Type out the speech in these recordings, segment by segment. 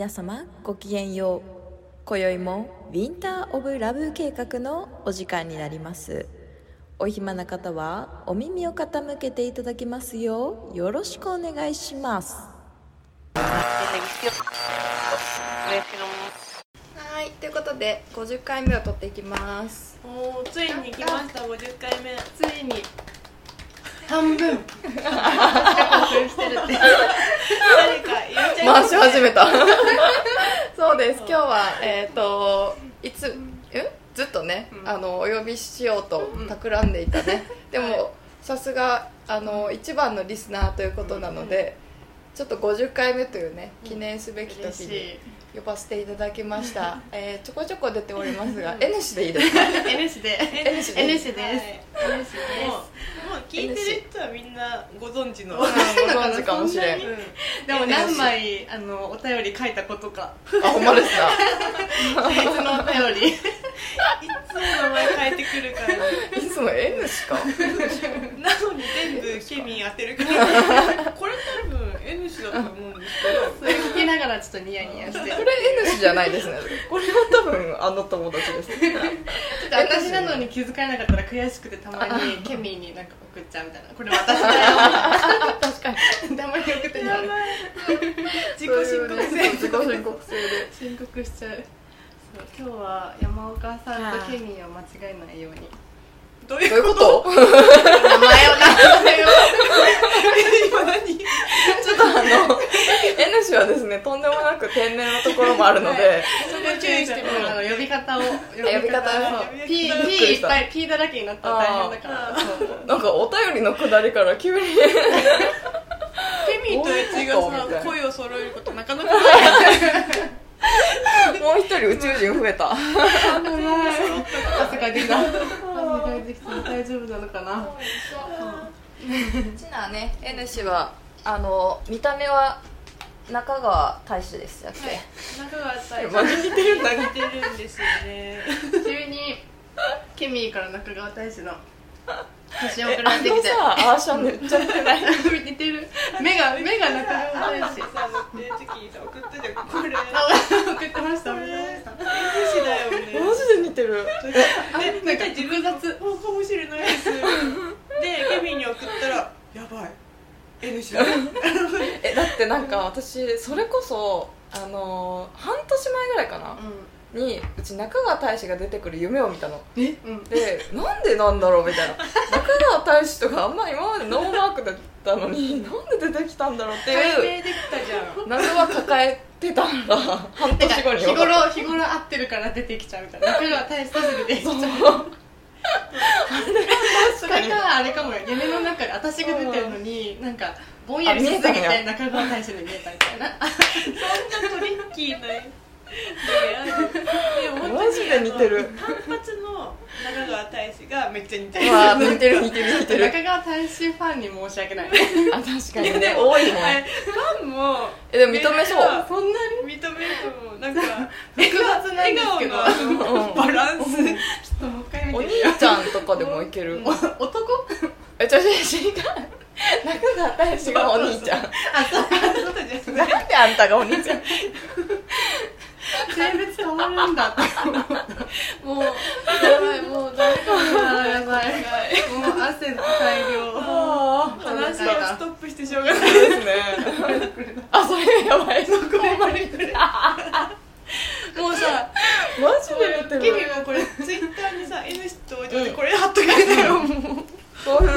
皆様ごきげんよう。今宵もウィンター・オブ・ラブ計画のお時間になります。お暇な方はお耳を傾けていただきますようよろしくお願いします。はいということで50回目を取っていきます。おーついに来ました50回目。ついに。半分してるって回し始めた。そうです。今日はえっ、といつえ？ずっとね、うん。あのお呼びしようとうん。企んでいたね、ではい。もさすがあの一番のリスナーということなので、ちょっと50回目というね記念すべき嬉時にし呼ばせていただきました、えーちょこちょこ出ておりますが N 氏でいいですか？い N 氏で。N 氏で。N 氏です、はい。N 氏です。もうもう聞いてる人はみんなご存知の。ご存知かもしれん。うん。でも何枚あのお便り書いたことか。あほんまですか？別のお便り。いつも名前変えてくるから。いつも N 氏か。なのに全部ケミン当てるから。これ多分 N 氏だと思うんですけど。それ聞きながらちょっとニヤニヤして。これ N 氏じゃないですね。これは多分あの友達です。ちょっと私なのに気づかれなかったら悔しくてたまにケミーになんか送っちゃうみたいな。これ私だよ。確かに。たまに送ってたやばい。自己申告制。自己申告制で。申告しちゃう。そう今日は山岡さんとケミーを間違えないようにどういどうここと？と名前を名前を。今何？ちょっとあの N 氏はですねとんでもなく天然のところもあるのでそこ注意してもらうあの呼び方を。呼び方？そうね P, いっぱい P だ。らけになったら大変だから。なんかお便りのくだりから急にケミンとエッチがさ 声を揃えることなかなかない もう一人宇宙人増えた。汗かいてきた汗かいてきた大丈夫なのかな。ちなね N 氏はあの見た目は中川大志ですやっけ、中川さんマジ似てる似てるんですよね。急にケミーから中川大使の。写真送られてきてさアーシャンめっちゃ似てない。似てる。目が目が中川大使さ乗ってる時送ったじゃんこれあ送ってました送ってました天使だよねマジで似てるあなんか自分雑かもしれないですでケミンに送ったらやばい。N 氏だ えだってなんか私それこそあのー半年前ぐらいかな、にうち中川大志が出てくる夢を見たの。え？うんでなんでなんだろうみたいな。中川大志とかあんま今までノーマークだったのになんで出てきたんだろうって解いう。明できたじゃん。謎は抱えてたんだ。半年後に日頃日頃会ってるから出てきちゃうみたいな。中川大使と出てきちゃう。それかあれかもよ。夢の中で私が出てるのになんかぼんやりしすぎて中川大使に見えたみたいな。そんなトリッキーなでも本当に似てる。単発の中川大志がめっちゃ似てる。似てる似てる似てる。中川大使ファンに申し訳ない。あ確かにね多いもんファンもえでも認めそう。あそんなに？認めると思うなんか複雑なんですけどバランス。ちょっともう一回お兄ちゃんとかでもいける？男？えちょちょ違う。中川大志がお兄ちゃん。あそう。なんであんたがお兄ちゃん？性別変わるんだって。思ったもうやばいもう誰かもやばいもう汗大量。話をストップしてしょうがないですね。あそれやばい。そこまで来る。もうさマジで似てケミるンもこれツイッターにさ N 氏登場でこれ貼っとけたよ、そういう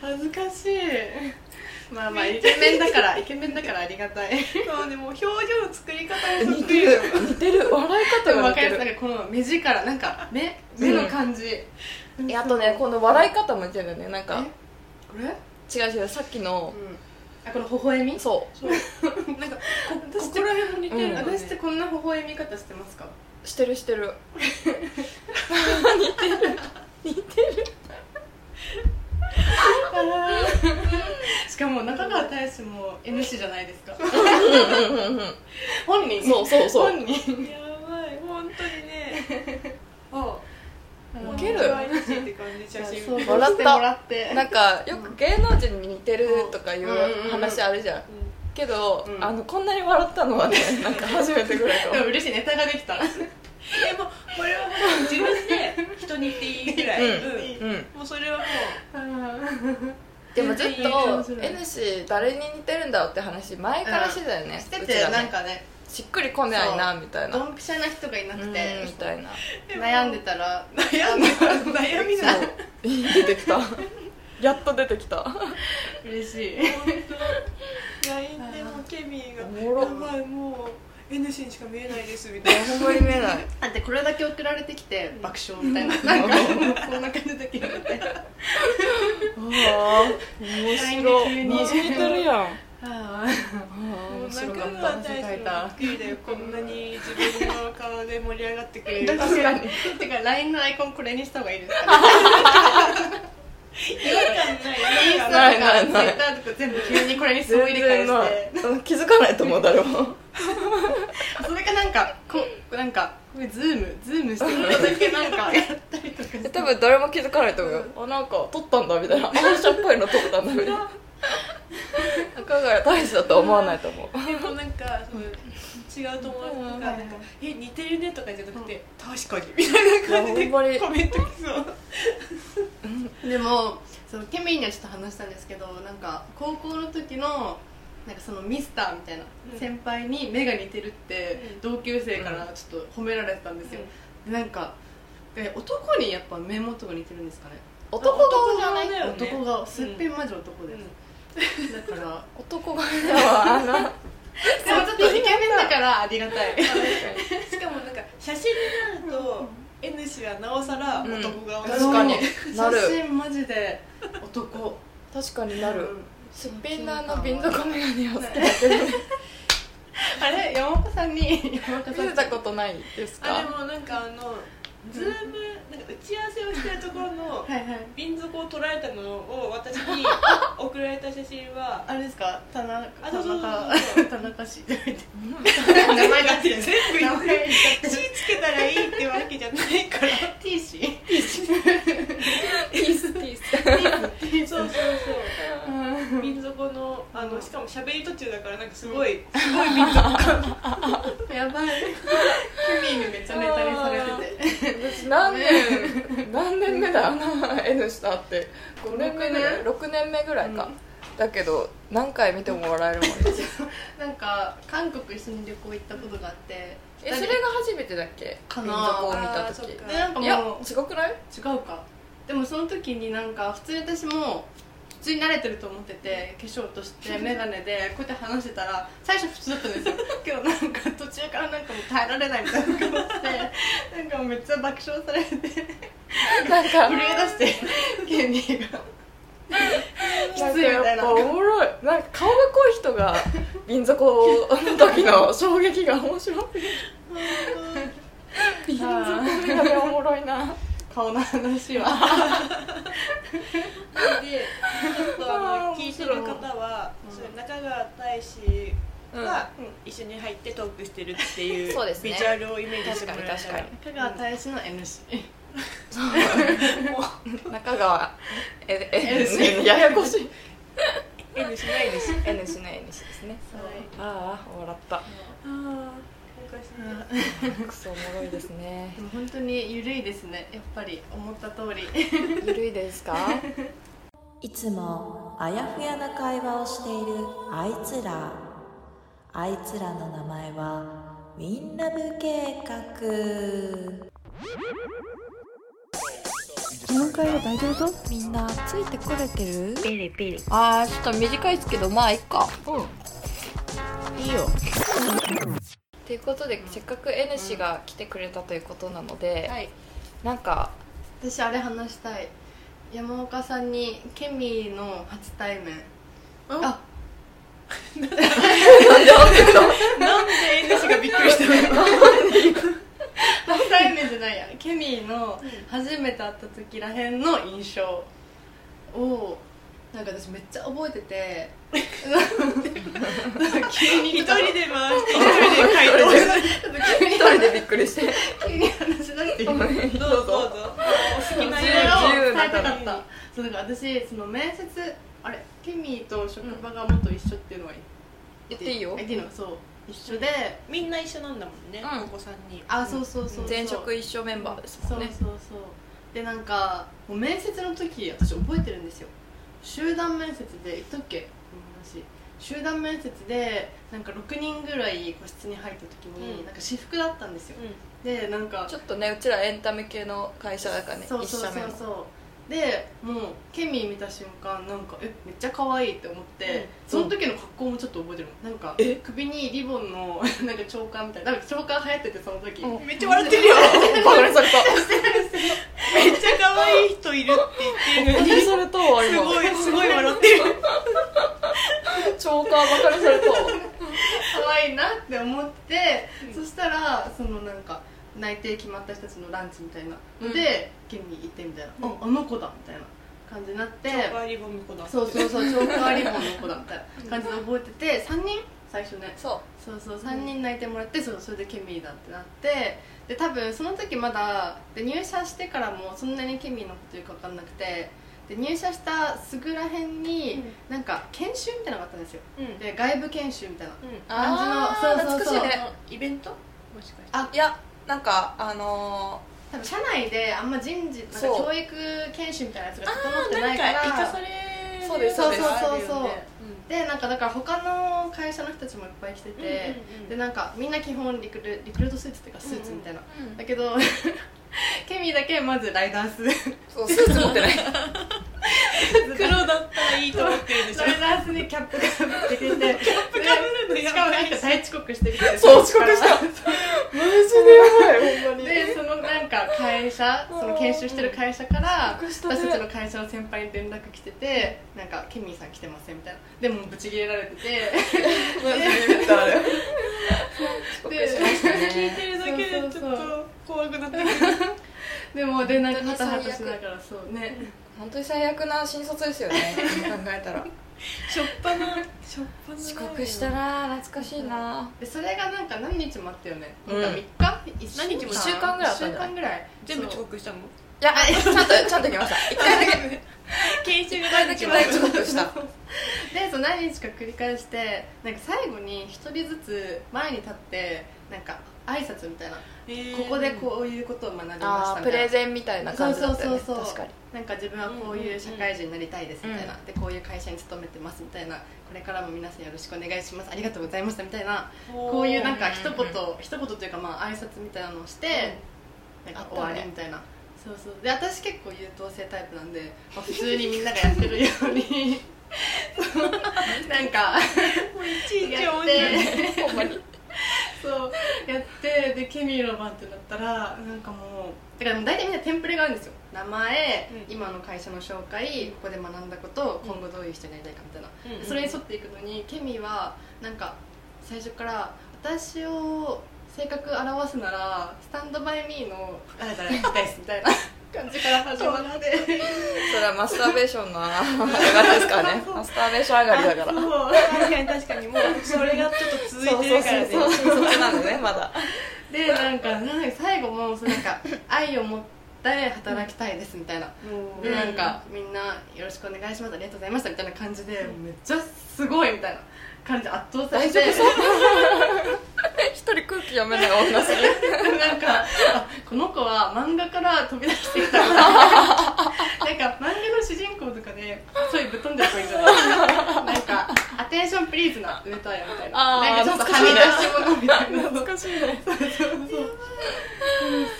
恥ずかしいまあまあイケメンだからイケメンだからありがたい。そうねもう表情の作り方もそ似てっくりだる似てる。笑い方が似てる。りますなんかこの目力なんか目目の感じ、えあとねこの笑い方も似てるよね。なんかこれ、違う違うさっきのあこの微笑み？そそう。なんかこここら辺も似てるうん。私ってこんな微笑み方してますか？うしてるしてる。似てる。似てる しかも中川大志も N 氏じゃないですか。本人？そうそうそう。本人？やばい本当にね。あウケる。笑ったしてもらって。なんかよく芸能人に似てるとかいう話あるじゃん。けど、うん。あのこんなに笑ったのはねなんか初めてぐらいかも。でも嬉しいネタができたでもこれはもう自分で人に言っていいぐらい、うんもうそれはも でもずっと N 氏誰に似てるんだろうって話前からしてたよね、しててなんかねしっくりこないなみたいな。ドンピシャな人がいなくうんてみたいな。悩んでたら悩んで悩みな。出てきた。やっと出てきた。嬉しい。LINE でもケミーが。おもろ。やばいもう N 氏にしか見えないですみたいな。ほんまに見えないだってこれだけ送られてきて爆笑みたいな。なんかこんな感じだけどみたい。なああ面白い。急にマジ似てるやんあ ああ面もう中白かった。川大志もびっくりだよこんなに自分の顔で盛り上がってくれる。確かに。てか LINE のアイコンこれにした方がいいですか？ね 違和感ない。インスタとないなかいない。Twitter とか全部急にこれに総入全れ替え然なしてい気づかないと思う誰も それかなんかこうなんかこれズームズームしてるだけなんかやったりとかして。多分誰も気づかないと思うよ。あなんか撮ったんだみたいな。反射っぽいの撮ったんだみたいな。中川大志だとは思わないと思う。でもなんかその違う友達がなんか「え似てるね」とかじゃなくて「確かに」みたいな感じでコメント来そう。でもそのケミーにはちょっと話したんですけどなんか高校の時のなんかそのミスターみたいなうん。先輩に目が似てるってうん。同級生からちょっと褒められてたんですよ、でなんかえ男にやっぱ目元が似てるんですかね？男顔じゃないだよね。男がすっぴんマジ男です、だから男顔だわ。あ のでもちょっとイケメンだからありがたい。しかもなんか写真になると N 氏はなおさら男顔だし確かに。なる。写真マジで男。確かになる。うんすっぴんなあの瓶底メガネをつけてるあれ山岡さんに。見せたことないですあでかもなんかあのズームなんか打ち合わせをしてるところの瓶底を捉えたのを私に 送られた写真はあれですか？田中あ田そうそう中そう。田中 氏名前出してる全部言って名前言っちゃって。火つけたらいいってわけじゃないから。T 氏ティースティース。そうそうそう。瓶底のあのしかも喋り途中だからなんかすごいすごい瓶底感。やばい。ケミーにめっちゃネタにされてて私何年何年目だあの N したって。5年目ぐらい6年？目ぐらいか、だけど何回見ても笑えるもんね。なんか韓国一緒に旅行行ったことがあって。えそれが初めてだっけ？瓶かな。底を見た時。いや違くない？違うか。でもその時になんか普通に私も普通に慣れてると思ってて化粧として 眼鏡でこうやって話してたら最初普通だったんですよ。けどなんか途中からなんかもう耐えられないみたいな顔してなんかもうめっちゃ爆笑されてなんか震え出してケミーが。きついやっぱおもろい。なんか顔が濃い人が瓶底の時の衝撃が面白い瓶底メガネおもろいな顔の話は。でちょっと聞いてる方は、中川大志がうん。一緒に入ってトークしてるっていうそうですね。ビジュアルをイメージしてもらえたら確かに。香川大使の NC 中川ええややこしい。N しないです N 氏の N 氏ですね。ああ笑った。ああ昔クソおもろいですね。でも本当に緩いですね。やっぱり思った通り。ゆるいですか？いつもあやふやな会話をしているあいつら。あいつらの名前はウィンラブ計画。この会話大丈夫？みんなついてこれてる？ピリピリあーちょっと短いですけどまあいっか。うん。いいよということでせっかく N 氏が来てくれたということなので、はい。なんか私あれ話したい。山岡さんにケミーの初対面。あ。なんでなんでなんで N 氏がびっくりしたの？初対面じゃないや。ケミーの初めて会った時らへんの印象。をなんか私めっちゃ覚えてて急に一人で回して一人で回答する一人でびっくりして急に話し出していいどうぞどうぞお好きなそれよを伝えたかったそうだから私その面接あれケミーと職場が元一緒って。いうのは言っていいよ言って。いいのそう一緒でみんな一緒なんだもんね、うんここ3人あそうそうそうそう前職一緒メンバーですもんねそうそうそうでなんかもう面接の時私覚えてるんですよ集団面接で言っとっけ集団面接でなんか6人ぐらい個室に入った時に、うん。なんか私服だったんですよ、うでなんかちょっとねうちらエンタメ系の会社だからねそうそうそうそう。でもうケミー見た瞬間なんかえめっちゃ可愛いって思って、その時の格好もちょっと覚えてる。のなんかえ？首にリボンの なんかチョーカーみたいななんかチョーカー流行っててその時、うん。んめっちゃ笑ってるよ。バ カにされためっちゃ可愛い人いるって言ってるのにバカにされたわす今ごいすごい笑ってるチョーカーバカにされたわ可愛いなって思って、うん。そしたらそのなんか内定決まった人たちのランチみたいなので、ケミー行ってみたいな、うんああの子だみたいな感じになってチョーカーリボンの子だそうそうそう チョーカーリボンの子だみたいな感じで覚えてて3人？最初ね。そそうそう3人泣いてもらってそうそれでケミーだってなってで多分その時まだで入社してからもそんなにケミーのことよく分かんなくてで入社したすぐらへんに、なんか研修みたいなのがあったんですよ。で外部研修みたいなあ感じのそうそうそう。懐かしいね。イベント？もしかして。あ。いやなんかあの多分社内であんま人事なん教育研修みたいなやつが整ってないから。かそれそうですそうそう。そううねでなんかだから他の会社の人たちもいっぱい来てて、でなんかみんな基本リクルリクルートスーツっていうかスーツみたいな、うん。だけど ケミーだけまずライダース。そうスーツ持ってない。黒だったらいいと思ってるんでしょ。ライダースにキャップかぶってきて。キャップかぶるのやばい。しかもなんか大遅刻してきてそう遅刻した。マジでやばいほんまに。でそのなんか会社その研修してる会社から私たちの会社の先輩に連絡来ててなんかケミーさん来てませんみたいな。でもブチギレられてて。マジで言ったあれ。でしました聞いねてるだけでちょっそうそうと怖くなってくる。でもでなんかハタハタしながらそうね。本当に最悪な新卒ですよね。考えたら。しょっぱなしょっぱな。遅刻したな懐かしいな。でそれがなんか何日もあったよね、うん。なんか3日？一何日も？一週間ぐらいあったんじゃない？一週間ぐらい。全部遅刻したの？いやちゃんとちゃんと来ました。一回だけ。研修がだけ大遅刻した。でそう何日か繰り返してなんか最後に一人ずつ前に立ってなんか挨拶みたいな、ここでこういうことを学びましたプたいな。レゼンみたいな感じだったよね。そうそうそうそう。確かに。なんか自分はこういう社会人になりたいですみたいな、うんでこういう会社に勤めてますみたいな。これからも皆さんよろしくお願いします。ありがとうございましたみたいな。こういうなんか一言うん一言というかまあ挨拶みたいなのをして、なんか終わりみたいな。そうそう。で私結構優等生タイプなんで、まあ、普通にみんながやってるように。なんかもういちいちやって。ほんまに そうやってでケミーの番ってなったらなんかもうだからもう大体みんなテンプレがあるんですよ。名前、うん。今の会社の紹介ここで学んだこと今後どういう人になりたいかみたいな、うんうん。それに沿っていくのにケミーはなんか最初から私を性格表すならスタンドバイミーの誰々みたいですみたいな感じから始まって。それはマスターベーションの上がりですからね。マスターベーション上がりだから。そう。確かに確かにもう。それがちょっと続いてるからねそうそう。そうなんでねまだ。でなんかなんか最後もそうなんか愛を持って働きたいですみたいな、もう。でなんかみんなよろしくお願いします。ありがとうございましたみたいな感じでめっちゃすごいみたいな感じで圧倒されて。一人空気読めない女すぎる。なんかあこの子は漫画から飛び出してきた。な なんか漫画の主人公とかでそういうぶっ飛んでる子いるじゃない。なんか「アテンションプリーズな上戸彩」みたいな。なんかちょっとはみ出し物みたいな。懐かしいね。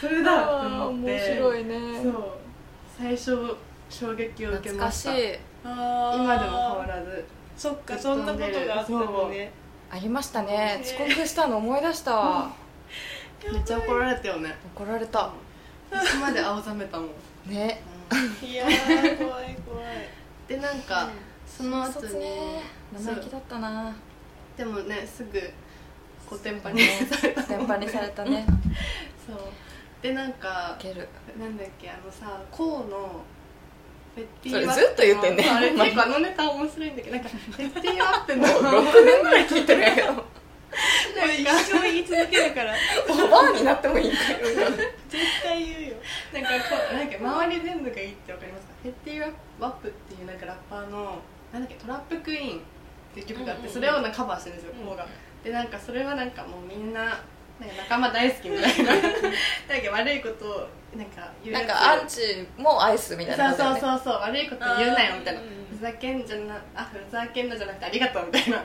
それだと思って。面白いね。そう。最初衝撃を受け懐ましかした今でも変わらずそっかそんなことがあったのね。ありましたね。遅刻したの思い出した。わめっちゃ怒られたよね。怒られた。いつまで青ざめたもん、ね。いやー 怖い怖い。でなんか、その後にね生意気だったな。でもねすぐコテンパにされた電波にされたね。そう。でなんかいける。なんだっけあのさコウのずっと言ってんね。あれ結構あのネタ面白いんだけどなんかフェッティワップの。もう6年ぐらい聞いてるんやけど一生言い続けるから。おばあになってもいいんかよ絶対言うよ。なんかこうなんか周り全部がいいってわかりますか？フェッティワップっていうなんかラッパーのなんだっけトラップクイーンっていう曲があって、それをなカバーしてるんですようんこうが、でなんかそれはなんかもうみんななんか仲間大好きみたいな。なんか悪いことをなんか言うなんかアンチも愛すみたいなそうそうそうそう。悪いこと言うなよみたいな。ふざけんじゃなあふざけんなじゃなくてありがとうみたいな。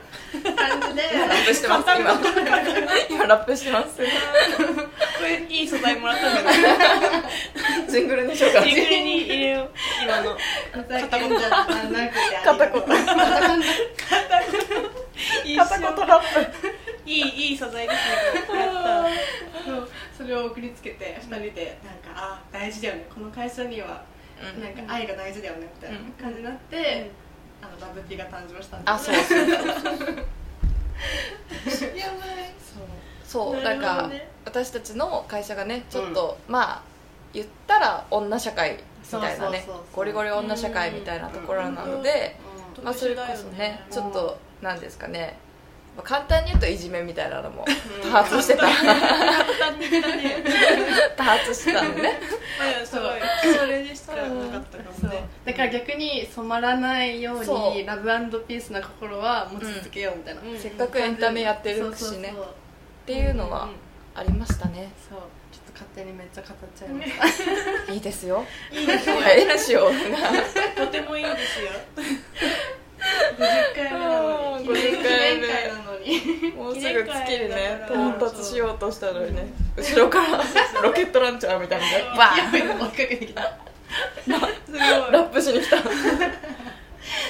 感じで。ラップしてます。今今ラップしてます。これいい素材もらったんだね。ジングルにしようか。なジングルに入れよう。今の。ふざけんじゃなくて片言。いい片言ラップいいいい素材ですね。やっそうそれを送りつけて2人でなんかあ大事だよね。この会社にはうん。なんか愛が大事だよねみたいな感じになって、あのラブティーが誕生したんあそうそうそう。た やばい。そう。なるなんか私たちの会社がねちょっと、まあ言ったら女社会みたいなね。そうそうそうそう。ゴリゴリ女社会みたいなところなので、うん。まあ、それこそねうん。ちょっとなんですかね、まあ、簡単に言うといじめみたいなのも多発してた。簡単に言ったね。多発してたのね。まあでもすごい。それでしかなかったかそう。もねだから逆に染まらないようそう。にラブピースな心は持ち続けようみたいな、うん。せっかくエンタメやってるしね。そうそうそうっていうのはありましたね。そう。ちょっと勝手にめっちゃ語っちゃいました。いいですよ。いいですよ。よう。とてもいいですよ50回目なのに。50記念回目。会なのに。もうすぐ月にね到達しようとしたのにね後ろから ロケットランチャーみたいな。のでバーン追いかけてきた。すごい。ラップしに来た。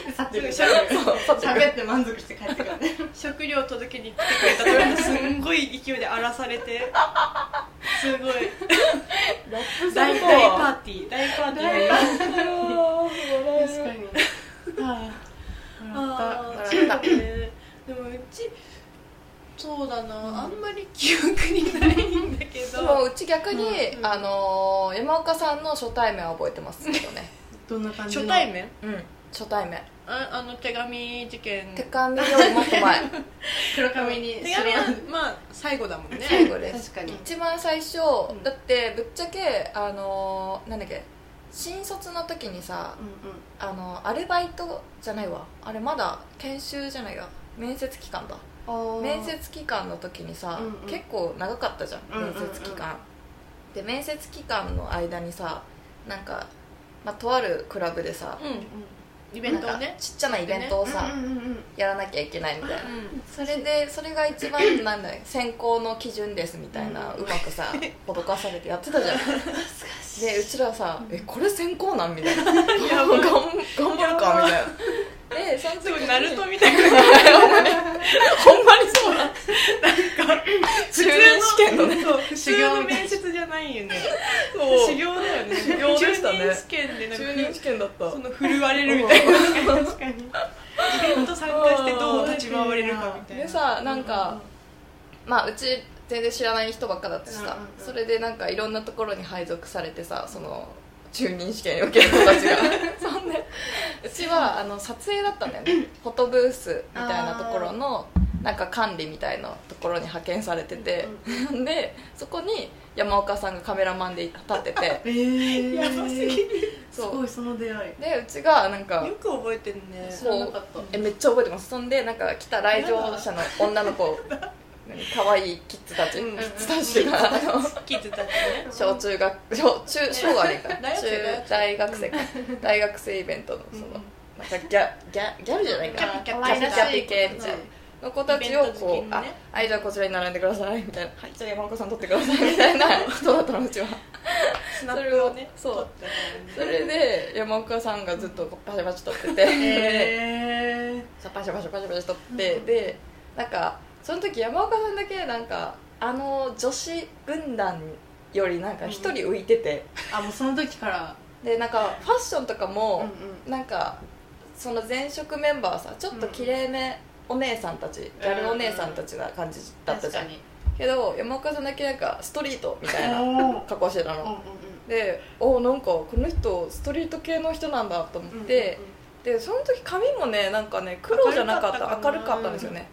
で去っていくそうそう去ってい喋って満足して帰ってくる。ね食料届けに来てくれた時にすんごい勢いで荒らされて。すごい。ラップ大大パーティー。大パーティー。が 確かにあああ笑ーった。ねでもうちそうだな、あんまり記憶にないんだけでど。もうち逆に、うんあのー山岡さんの初対面は覚えてますけどね。どんな感じの？初対面？うん初対面。ああの手紙事件。手紙よりもっと前。黒髪に手紙はまあ最後だもんね。最後です。確かに。一番最初、ん。だってぶっちゃけあのーなんだっけ？新卒の時にさうんうん。あのアルバイトじゃないわ。あれまだ研修じゃないわ面接期間だ。面接期間の時にさ、うんうん。結構長かったじゃん。うんうんうん。面接期間、で面接期間の間にさなんか、まあ、とあるクラブでさ、うんイベントをね。ちっちゃなイベントをさ、うんうんうんやらなきゃいけないみたいな、うんそれでそれが一番 なんだよ選考の基準ですみたいな、うまくさ脅かされてやってたじゃん。でうちらはさ「えこれ選考なん? 」みたいな「頑やばい頑張るか」みたいなでその時にすごいナルトみたいな。ほんまにそうなん中任試験のねそう普通の面接じゃないよね。修行だよね。修行でしたね中任試験でなんか中任試験だった。その振るわれるみたいな。確かに。イベント参加してどう立ち回れるかみたいな。でさなんか、まあうち全然知らない人ばっかだったしさ、うんうんうん。それでなんかいろんなところに配属されてさその中任試験受ける子たちが。そんでうちはあの撮影だったんだよね。フォトブースみたいなところのなんか管理みたいなところに派遣されてて、でそこに山岡さんがカメラマンで立ってて。えー、やばすぎる。すごいその出会い。でうちがなんかよく覚えてるね。知らなかった。えめっちゃ覚えてます。そんでなんか来た来場者の女の子何可愛いキッズたち、うんキッズたちが キッズたちね。小中学小中小がねか 中大学生か。大学生イベントのその、なんかギャギャギャルじゃないか。キャピキャピ系みたいなの子たちをこう、あはいじゃあこちらに並んでくださいみたいな。はいじゃあ山岡さん撮ってくださいみたいな。人だったのうちは。スナップをねそう。それで山岡さんがずっとパシャパシャ撮ってて、えパシャパシャパシャパシャ撮って、でなんかその時山岡さんだけなんかあの女子軍団よりなんか一人浮いてて、ー、あもうその時から。でなんかファッションとかうんも、うん。なんかその前職メンバーさちょっときれいめお姉さんたち、ギャルお姉さんたちな感じだったじゃん、けど山岡さんだけなんかストリートみたいなお格好してたの、でおなんかこの人ストリート系の人なんだと思って、でその時髪もねなんかね黒じゃなかった。明るかったんですよね、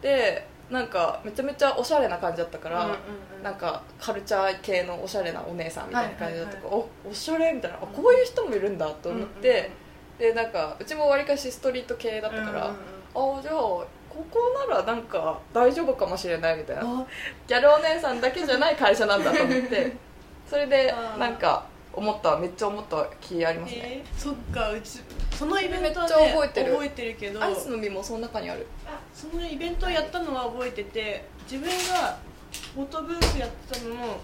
でなんかめちゃめちゃおしゃれな感じだったから、うんうんうん。なんかカルチャー系のおしゃれなお姉さんみたいな感じだったから、はいおおしゃれみたいなあこういう人もいるんだと思って、でなんかうちもわりかしストリート系だったから、あじゃあここならなんか大丈夫かもしれないみたいな。あ。ギャルお姉さんだけじゃない会社なんだと思って それでなんか思っためっちゃ思った気ありますね。えーそっかうちそのイベントは、ね、めっちゃ覚えてる。覚えてるけど。アイスの実もその中にある。あそのイベントをやったのは覚えてて自分がフォトブースやってたのも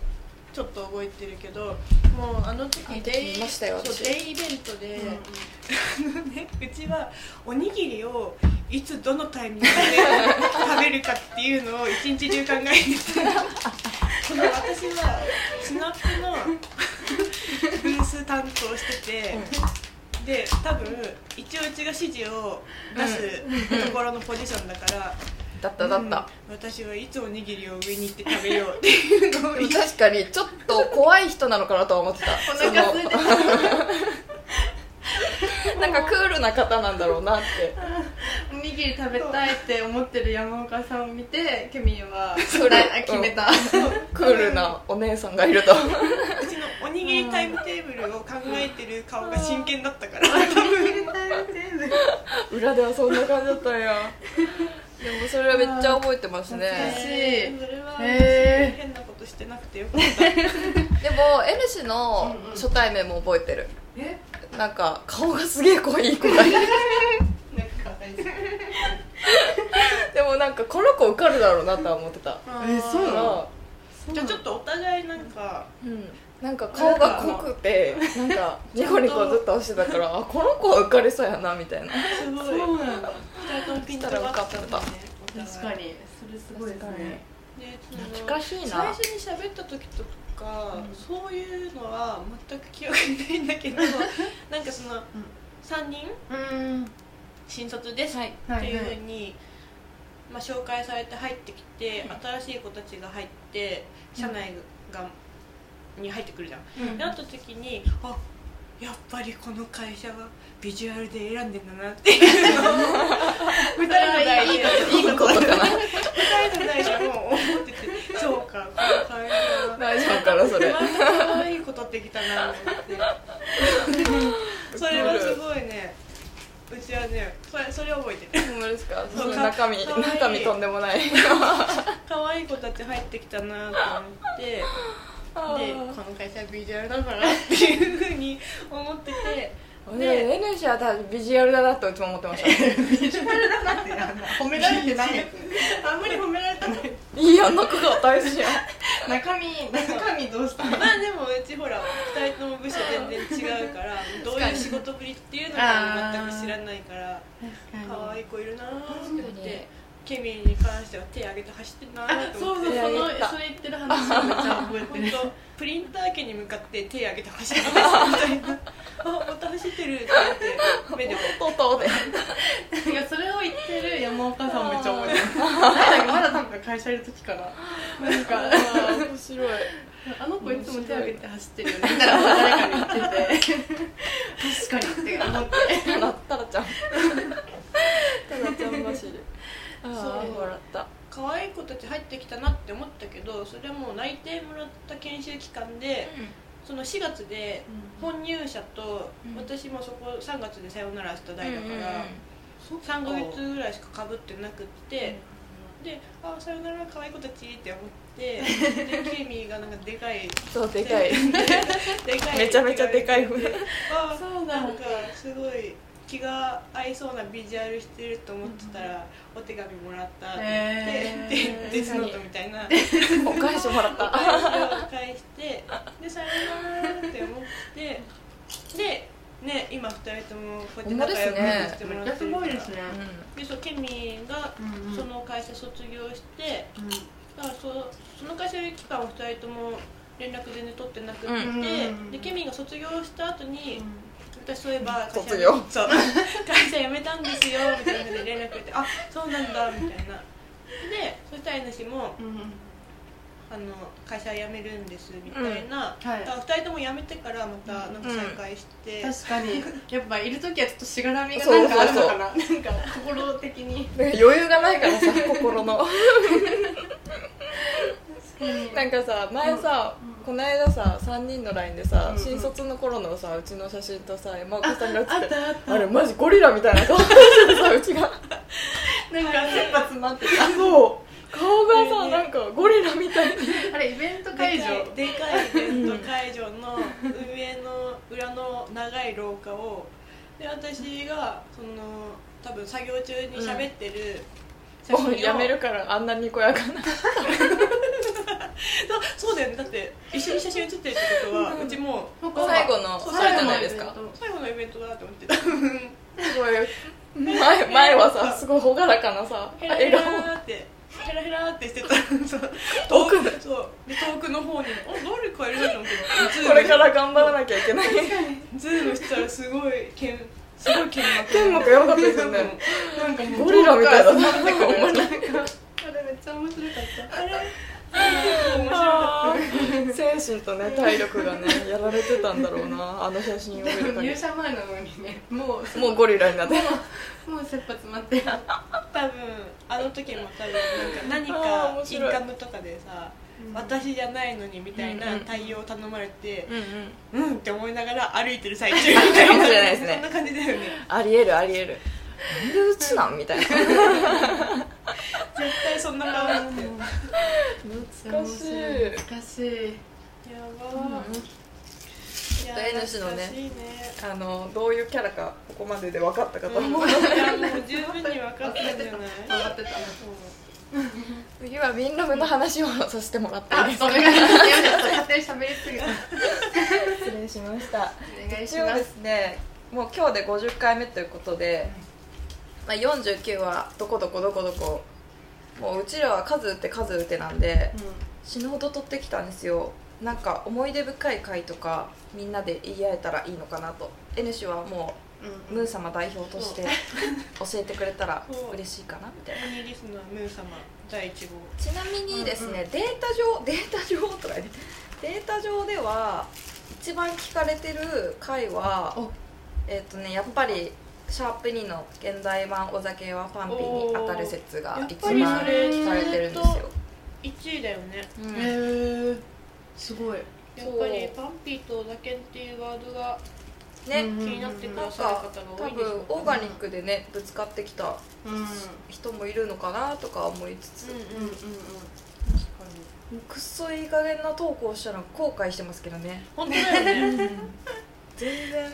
ちょっと覚えてるけどもうあの時デイ見ましたよそう私デイイベントで、あのね、うちはおにぎりをいつどのタイミングで 食べるかっていうのを一日中考えててその私はスナップの ブース担当してて、で多分一応うちが指示を出すところのポジションだから、だっただった、うん。私はいつおにぎりを上に行って食べようっていうのをでも確かにちょっと怖い人なのかなとは思ってた。お腹空いてた なんかクールな方なんだろうなって。おにぎり食べたいって思ってる山岡さんを見てケミンはそれあ決めた、クールなお姉さんがいると。うちのおにぎりタイムテーブルを考えてる顔が真剣だったから。多分裏ではそんな感じだったんやでもそれはめっちゃ覚えてますね。しい。それはへー。変なことしてなくてよかった。でも N 氏のうんうん初対面も覚えてる。え？なんか顔がすげえ濃い子がいでもなんかこの子受かるだろうなとは思ってた。えそうなの？じゃあちょっとお互いなんかうん。なんか顔が濃くてなんかニコニコずっとしてたからあこの子は受かりそうやなみたいな。すごい。そうなんだ二人ともピントが合ったんだねお互い。確かに。それすごいですね。懐かしいな。最初に喋った時とか、そういうのは全く記憶にないんだけど なんかその、3人？うん。新卒ですはい。っていうふうに、まあ、紹介されて入ってきて、新しい子たちが入って社内が、に入ってくるじゃん、うん。でなった時にあやっぱりこの会社はビジュアルで選んでんだなっていうのを 二人の代でいいことかな。二人の代でも思っててそうかこの会社は大丈夫かなそれ可愛い子取ってきたなと思って。それはすごいね。うちはねそれそれ覚えてる。ほんまですか？そう。中身中身とんでもない。可愛い子たち入ってきたなと思って。でこの会社はビジュアルだからっていうふうに思っててで N 氏は多分 ビジュアルだなっていつも思ってました。ビジュアルだなって褒められてない。あんまり褒められてないいいや中が大事や中身中身どうしたの？まあでもうちほら2人とも部署全然違うからどういう仕事ぶりっていうのが全く知らないから可愛い子いるなーって思ってケミに関しては手挙げて走ってんなーって。そうそうそのそれ言ってる話をめっちゃ覚えてる。本当プリンター機に向かって手挙げて走ってますみたいなあまた走ってるって思って。目でとうとうでいやそれを言ってる山岡さんめっちゃ覚えてる。誰だっけまだ多分会社いる時からなんか面白い。あの子いつも手挙げて走ってるよね。みたいな誰かに言って て。確かにって思って。たらたらちゃんたらちゃん走り。ああそう笑った。可愛い子たち入ってきたなって思ったけどそれはもう内定もらった研修期間でその4月で本入社と、うん。私もそこ3月でさよならした代だから、うんうん3ヶ月ぐらいしかかぶってなくって、で「あさよなら可愛い子たち」って思って でケミーがなんかでかいそうでかい。でかいめちゃめちゃでかい。船あそうだ。なんかすごい気が合いそうなビジュアルしてると思ってたら、お手紙もらったって言って、へー。でデスノートみたいな。お返しもらっおた返しを返してでさよならって思ってでね今二人ともこうやって仲良くしてもらってるすごいですねでそうケミーがうんその会社卒業して、だからそその会社期間を2人とも連絡全然取ってなくって、うん。でケミーが卒業した後に、私そういえば会社卒業。そう会社辞めたんですよみたいなので連絡くれてあそうなんだみたいな。でそしたら N 氏もあの会社辞めるんですみたいな、うん。はい。だから2人とも辞めてからまたなんか再会して、確かに。やっぱいる時はちょっとしがらみがなんかあるのかな。なんか心的に。余裕がないからさ心の なんかさ前さ、この間さ3人の LINE でさ、うんうん。新卒の頃のさうちの写真とさ山岡さんが写ってあったあったあれマジゴリラみたいな顔。しててさうちが。なんか切羽詰まってた。そう。顔がさなんかゴリラみたいに。あれイベント会場。でかいでかいイベント会場の上の裏の長い廊下をで私がその多分作業中に喋ってる写真を、もうやめるからあんなにこやかな そうそうだよね。だって一緒に写真写ってるってことはうちも最後のそうそれじゃないですか最後のイベントだと思ってた。すごい前前はさすごい朗らかなさ笑顔。ーってヘラヘラーってしてた。遠くそう。で遠くの方に「あ誰かいるの?」って これから頑張らなきゃいけない。ズームしたらすごい剣すごい剣幕。剣幕やばかったですよね。なんかゴリラみたいだな。なんか あれめっちゃ面白かった。あれ精神とね体力がねやられてたんだろうなあの写真を見る限り入社前なのにね。もうもうゴリラになって。もう切羽詰まって多分あの時も多分なんか何かインカムとかでさ私じゃないのにみたいな対応を頼まれてうんうん。うんって思いながら歩いてる最中みたいな。かもしれないですね。そんな感じだよね。ありえるありえるなんでうちなんみたいな。絶対そんな顔して懐かしい。懐かしいやばいや N 氏のね。ねあのどういうキャラかここまでで分かったかと思う、いやもう十分に分かったんじゃない？分かってた。次はウィンラムの話をさせてもらっていいあですか？お願いします。勝手に喋りすぎた。失礼しました。す。ねもう今日で50回目ということで、まあ、49はどこどこどこどこ。もううちらは数打って数打てなんで死ぬほど取ってきたんですよ。なんか思い出深い回とかみんなで言い合えたらいいのかなと。N 氏はもうムー様代表として教えてくれたら嬉しいかなみたいな。ミニリスナームー様第1号。ちなみにですね、うん。データ上データ上とか言ってデータ上では一番聞かれてる回はお。えっ、とねやっぱりシャープ2の現代版お酒はパンピーに当たる説が一番聞かれてるんですよ、1位だよね。うん。へえすごい。やっぱりパンピーとお酒っていうワードがね、うん気になってくださる方が多いんでしょ分うかオーガニックでねぶつかってきたうん。人もいるのかなとか思いつつ、うんうんうんうん。確かくっそいい加減な投稿したの後悔してますけどね。本当だよね 全然う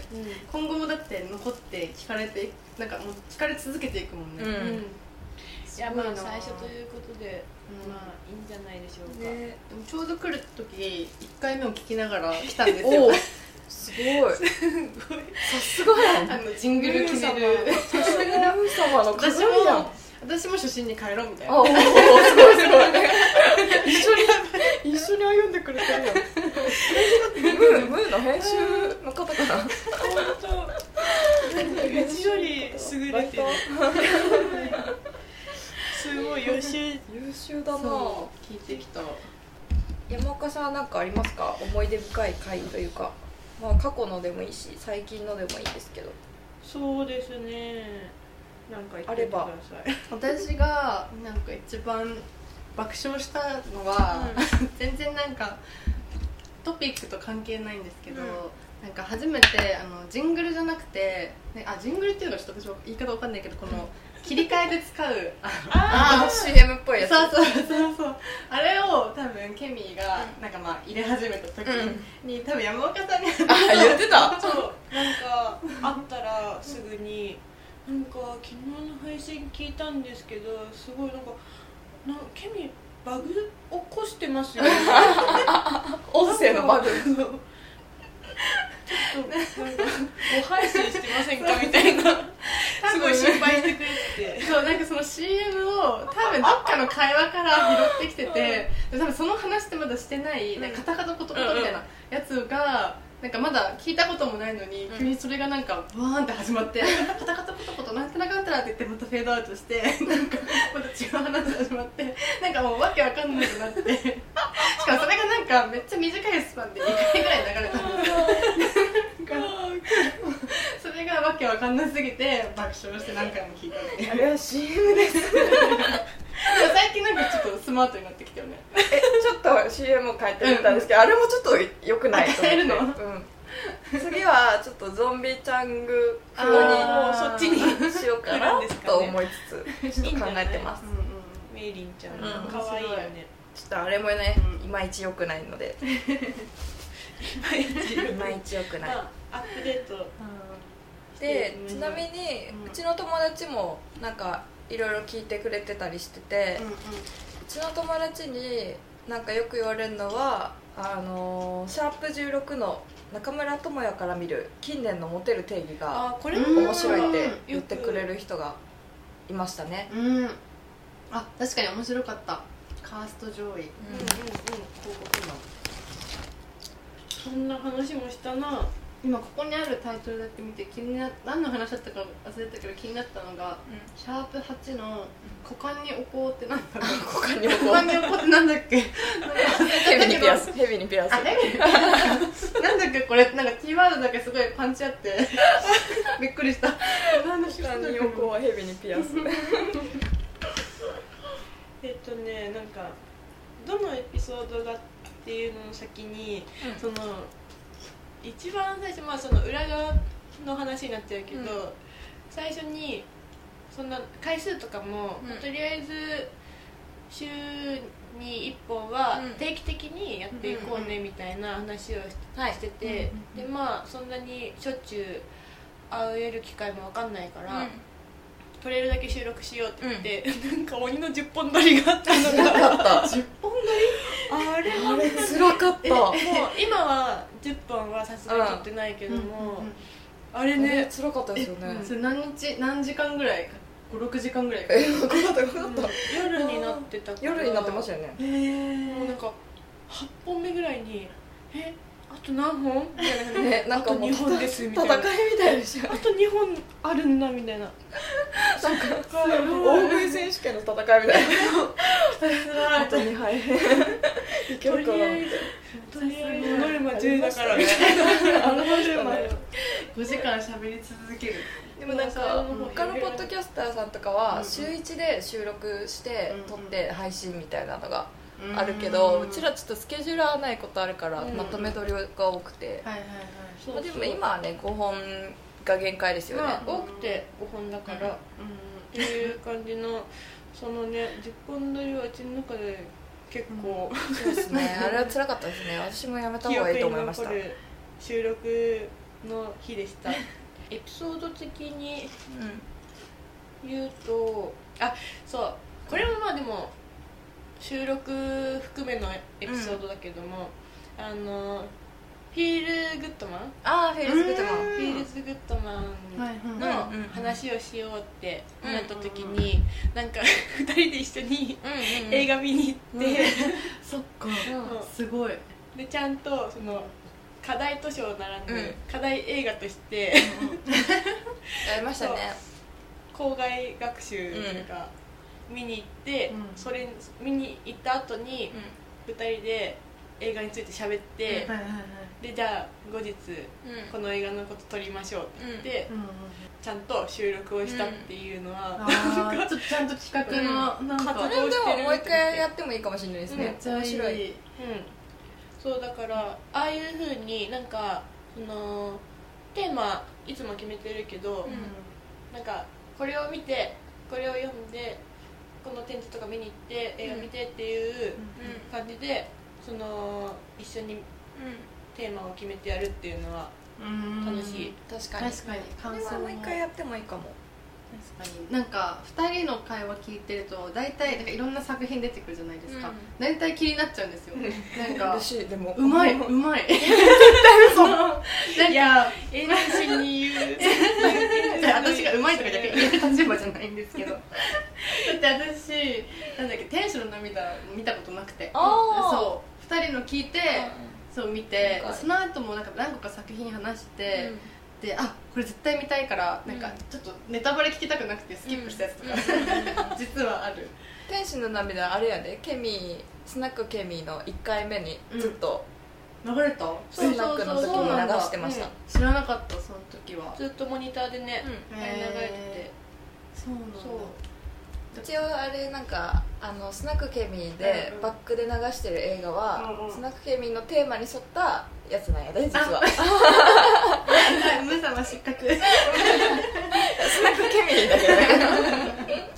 今後もだって残って聞かれてなんかもう聞かれ続けていくもんね、うん。いやまあ最初ということでうん。まあいいんじゃないでしょうか。ねでもちょうど来る時1回目を聞きながら来たんですよ。お すごい。さすがやん。あのジングル決める。さすがムー様の私も私も初心に帰ろうみたいな。あおおすごいすごい。一緒に 一緒に歩んでくれてるやんムームーの編集の方かな？本当。うちより優れてるすごい予習優秀だな聞いてきた山岡さんは何かありますか思い出深い回というかまあ過去のでもいいし最近のでもいいですけどそうですねなんか言ってください。私がなんか一番爆笑したのは、全然なんかトピックと関係ないんですけど、うん。なんか初めてあのジングルじゃなくて、ね、あジングルっていうのはちょっと私は言い方わかんないけどこの切り替えで使うあああ CM っぽいやつ。そうそうそうそうあれを多分ケミーがなんかまあ入れ始めた時に、多分山岡さんにあ言ってた。そう。なんか会ったらすぐに「なんか昨日の配信聞いたんですけどすごいなんかなケミバグ？起こしてますよね」音声のバグ。ちょっとなんかご配信してませんか？みたいな。すごい心配してくれて。てそうなんかその CM を多分どっかの会話から拾ってきててで多分その話ってまだしてないなんかカタカタコトコトみたいなやつがなんかまだ聞いたこともないのに、急にそれがなんかワーンって始まってカタカタコトコトなんてなかんたらって言ってまたフェードアウトしてなんかまた違う話始まってなんかもうわけわかんなくなって。しかもそれがなんかめっちゃ短いスパンで2回ぐらい流れたんですよ。それがわけわかんなすぎて爆笑して何回も聞いたあれは CM です。でも最近なんかちょっとスマートになってきたよね。えちょっと CM を変えてみたんですけど、あれもちょっと良くないと思って。変えるの？うん、次はちょっとゾンビチャング風あーそっちににしようかなと思いつつちょっと考えてます。うんうん。メイリンちゃんうん可愛いよね。ちょっとあれもねうんいまいち良くないので。いまいち良くない。まあアップデートでうん。ちなみにうん。うちの友達もなんかいろいろ聞いてくれてたりしてて、うんうん。うちの友達になんかよく言われるのはあのーシャープ16の中村智也から見る近年のモテる定義があこれうん面白いって言ってくれる人がいましたね。うん。あ確かに面白かった。カースト上位。うんうんうん。広告マンそんな話もしたな今ここにあるタイトルだけ見て気にな何の話だったか忘れたけど気になったのが「シャープ #8」の「股間に置こう」ってなんだろ う他にも股間に置こうってなんだっけ？ヘビにピアス。ヘビにピアス。あれ なんだっけ？これ。なんかキーワードだけすごいパンチあって。びっくりした。何の他に横はヘビにピアス。えっとねなんかどのエピソードがっていうのの先に、うん。その一番最初まあその裏側の話になっちゃうけど、うん。最初にそんな回数とかも、うん。とりあえず週に1本はうん。定期的にやっていこうねみたいな話をし,、はいてて、でまあそんなにしょっちゅう会える機会も分かんないから、取れるだけ収録しようって言って、なんか鬼の10本撮りがあったのが。辛かった。10本あれ？あれ辛かった。えもう今は10本はさすがに撮ってないけども、あれね辛かったですよね。それ何日何時間ぐらい？56時間ぐらいか。えよかったよかった。夜になってたから。夜になってましたよね。へもうなんか8本目ぐらいに「えあと何本?」みたいな感じでねなんかあともう2本です」みた戦いみたいでしたあと2本あるんだみたいな。なんか大大食い選手権の戦いみたいな。あと2杯いけとるか。なりあえずとりあえずノルマ10だからみたいなあのノルマ5時間喋り続けるでもなんか他のポッドキャスターさんとかは週1で収録してうん撮って配信みたいなのがあるけどうちらちょっとスケジュール合わないことあるからうん。まとめ撮りが多くて。まあでも今はね5本が限界ですよね。まあ多くて5本だから、っていう感じのそのね10本撮りはうちの中で結構、そうですね。あれは辛かったですね。私もやめた方がいいと思いました。収録の日でした。エピソード的に言うとあそう。これもまあでも収録含めのエピソードだけども、あのフィールズ・グッド・マン？ああフィールズ・グッド・マン。フィールズ・グッド・マンはいのうんうんうん話をしようってなった時に、なんか 2人で一緒にうん映画見に行って、そっか。うん。すごい。でちゃんとその課題図書を並んで、うん。課題映画として やりましたね。校外学習というか、見に行って、うん。それ見に行った後に2人で映画について喋って、うん。はいはいはいでじゃあ後日うん。この映画のこと撮りましょうって言って、うん。うんちゃんと収録をしたっていうのは、あーちょっとちゃんと企画のなんか。それでももう一回やってもいいかもしれないですね。めっちゃい。い面白い。うん、そうだからああいうふうになんかそのテーマいつも決めてるけど、なんかこれを見てこれを読んでこの展示とか見に行って映画見てっていう感じで、その一緒にテーマを決めてやるっていうのはうん。楽しい、確かに。確かに。感想ももう一回やってもいいかも確かに。なんか2人の会話聞いてると大体なんかいろんな作品出てくるじゃないですか、うん。大体気になっちゃうんですよ。なんか嬉しい。でもうまいう。まい。いや演出に言う私がうまいとかじゃ言える立場じゃないんですけど。だって私なんだっけ天使の涙見たことなくて。そう。2人の聞いて、そう見てなんか。その後もなんか何個か作品話して、であこれ絶対見たいからなんかうん。ちょっとネタバレ聞きたくなくてスキップしたやつとか、実はある。天使の涙あれやで。ケミースナックケミーの1回目にずっと流れた？スナックの時に流してました。知らなかったその時は。ずっとモニターでね、うん。あれ流れてて。そうなんだ一応あれなんかあのスナックケミでうんうん。バックで流してる映画は、うんうん。スナックケミのテーマに沿ったやつなんやで実は。ムサマ失格。スナックケミだけどね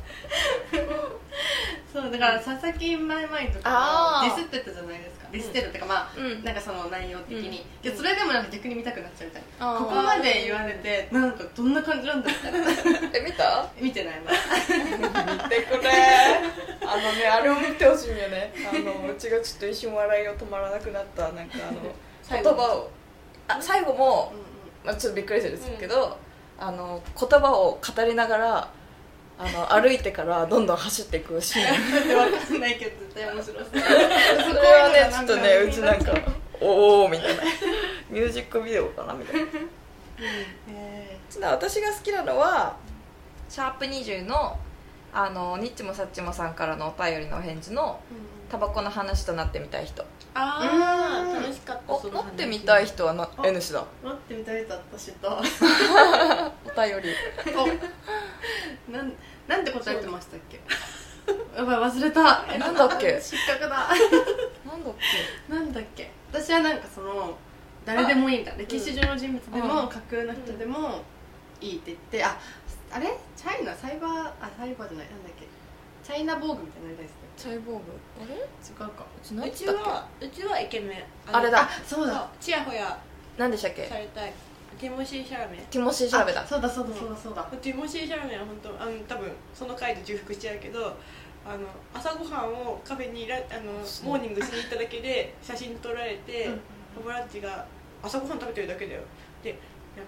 そうだから佐々木マイマイとかディスってたじゃないですか。ディスってるっていうかまあ、うん。なんかその内容的に、うん。いやそれでもなんか逆に見たくなっちゃうみたいな。ここまで言われてなんかどんな感じなんだみたいな え見た？見てないまだ。見てくれ。あのねあれを見てほしいんよね。あのうちがちょっと一瞬笑いが止まらなくなったなんかあの最後。言葉を。あ最後も、まあ、ちょっとびっくりするんですけど、あの言葉を語りながらあの歩いてからどんどん走っていくシーン。分かんないけど絶対面白そう。それはねちょっとねうちなんかおおみたいな。ミュージックビデオかなみたいな。えちな私が好きなのはシャープ20のあのニッチもサッチもさんからのお便りのお返事のタバコの話となってみたい人。あうん。あ楽しかったおその話。持ってみたい人はなあ N 氏だ。ー、待ってみたいと私と。お便り。なんなんて答えてましたっけ？やばい忘れた。えなんだっけ？失格だ。なんだっなんだっけ？私はなんかその誰でもいいん。だ歴史上の人物でうん。も架空の人でもいいって言ってああれ？チャイナ？サイバー？あサイバーじゃない。なんだっけ？チャイナボーグみたいなのやりたいですね。けチャイボーグあれ？う違うか。うちだっけ？はうちはイケメン。あれだあそうだ。ちやほや。何でしたっけ？されたいティモシー・シャラメティモシー・シャラメだ。あそうだそうだそうだそうだ。ティモシー・シャラメは本当あの多分その回で重複しちゃうけどあの朝ごはんをカフェにらあのモーニングしに行っただけで 写真撮られて、うんパパラッチが朝ごはん食べてるだけだよ。で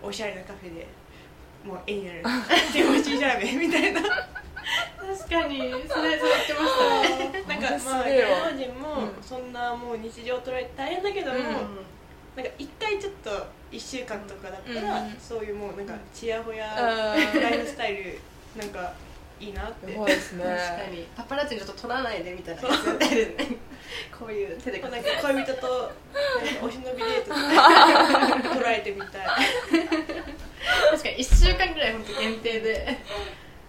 おしゃれなカフェでもう絵になるティモシー・シャラメみたいな。確かにそれそれ言ってましたね。なんかすまあ芸能人もうん。そんなもう日常を捉えて大変だけども、うん。なんか一回ちょっと1週間とかだったら、うん。そういうもうなんかちやほやうん。ライフスタイルなんかいいなって。すごいですね。確かに。パパラッチにちょっと撮らないでみたいな。やつやってるねこういう手でこう。こうなんか恋人となんかお忍びデートとか 捉えてみたい。確かに。1週間ぐらい本当限定で。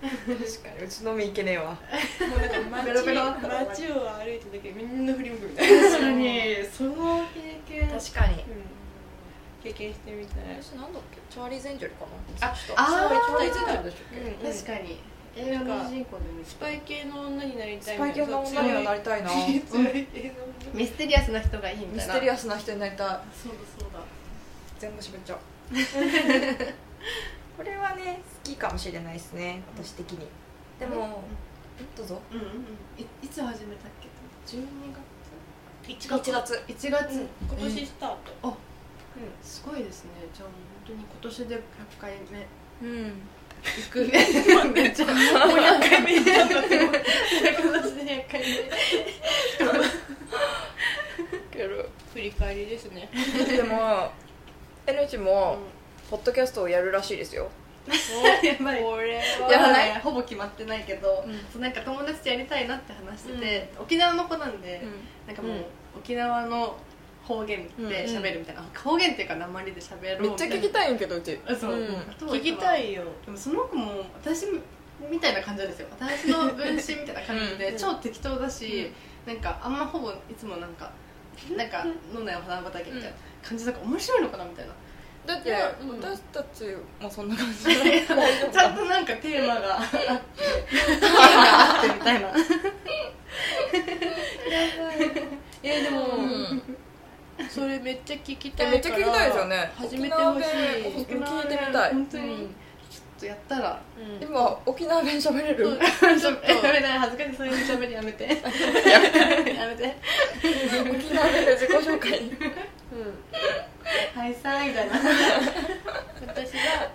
確かに。うちのみいけねえわ。もうなんか街ベロベロ。街を歩いてるだけでみんな振り向くみたいな、確かに。その経験確かに。うん、経験してみたい、私なんだっけ？チャーリーズ・エンジェルかな？あちょっと。あーチャーリーズ・エンジェルでしたっけ、うん確かに。映画の主人公でもスパイ系の女になりたいスパイ系の女にはなりたいな。ミステリアスな人がいいみミスたいな。テリアスな人になりたい。そうだそうだ。全部喋っちゃう。これはね好きかもしれないですね。私的に。でも、どうぞ。うんうんうん。いいつ始めたっけ？12 1 1月。月。1月、うん。今年スタート、あうんすごいですね。じゃあ本当に今年で100回目。うん。行く。めっちゃもう100回目なんだって今年で100回けど。振り返りですねでも NH もポッドキャストをやるらしいですよ。目やばい。これはほぼ決まってないけど、うん。そうなんか友達とやりたいなって話してて、沖縄の子なんで、なんかもう、うん沖縄の方言で喋るみたいな、方言っていうか鉛で喋ろうめっちゃ聞きいたいんやけどうち。あそう、うん。聞きたいよ。でもその子も私みたいな感じなんですよ。私の分身みたいな感じで、うん超適当だし、なんかあんまほぼいつもなんかなんか飲んだよ花畑みたいな感じだから面白いのかなみたいな。だってうん。私たちもそんな感じ。ちゃんとなんかテーマが。あってテーマがあってみたいな。え でも、うんそれめっちゃ聞きたいからえめっちゃ聞きたいですよね。始めてほしい。沖縄弁。聞いてみたい。本当に、うん。ちょっとやったら。うん。今沖縄弁喋れる？ちょっと。やめない恥ずかしい。そういう喋りやめて。やめて。やめて。沖縄弁で自己紹介。うん。はいさーみたいな。私は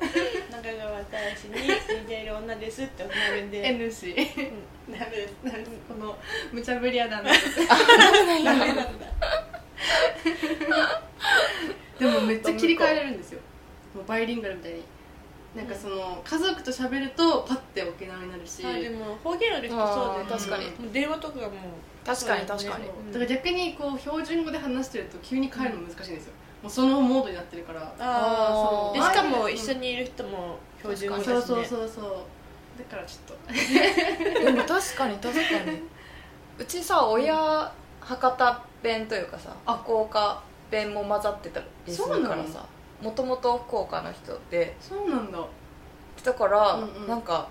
中川大使に似ている女ですって沖縄弁で。N 氏ダメですダメです。この無茶ぶりはダメです。ダメなんだ でもめっちゃ切り替えれるんですよ。もうバイリンガルみたいに。なんかその家族と喋るとパッて沖縄になるし。あでも方言ある人そうで。確かに。もう電話とかがもう確かに確かに。だから逆にこう標準語で話してると急に帰るの難しいんですよ。もうそのモードになってるから。ああそう。でしかも一緒にいる人も標準語だし、ね、そうそうそうそう。だからちょっと。でも確かに確かに。うちさ親博多弁というかさあ。福岡弁も混ざってたりするそうなの？からさもともと福岡の人で。そうなんだ。だから、うんうん。なんか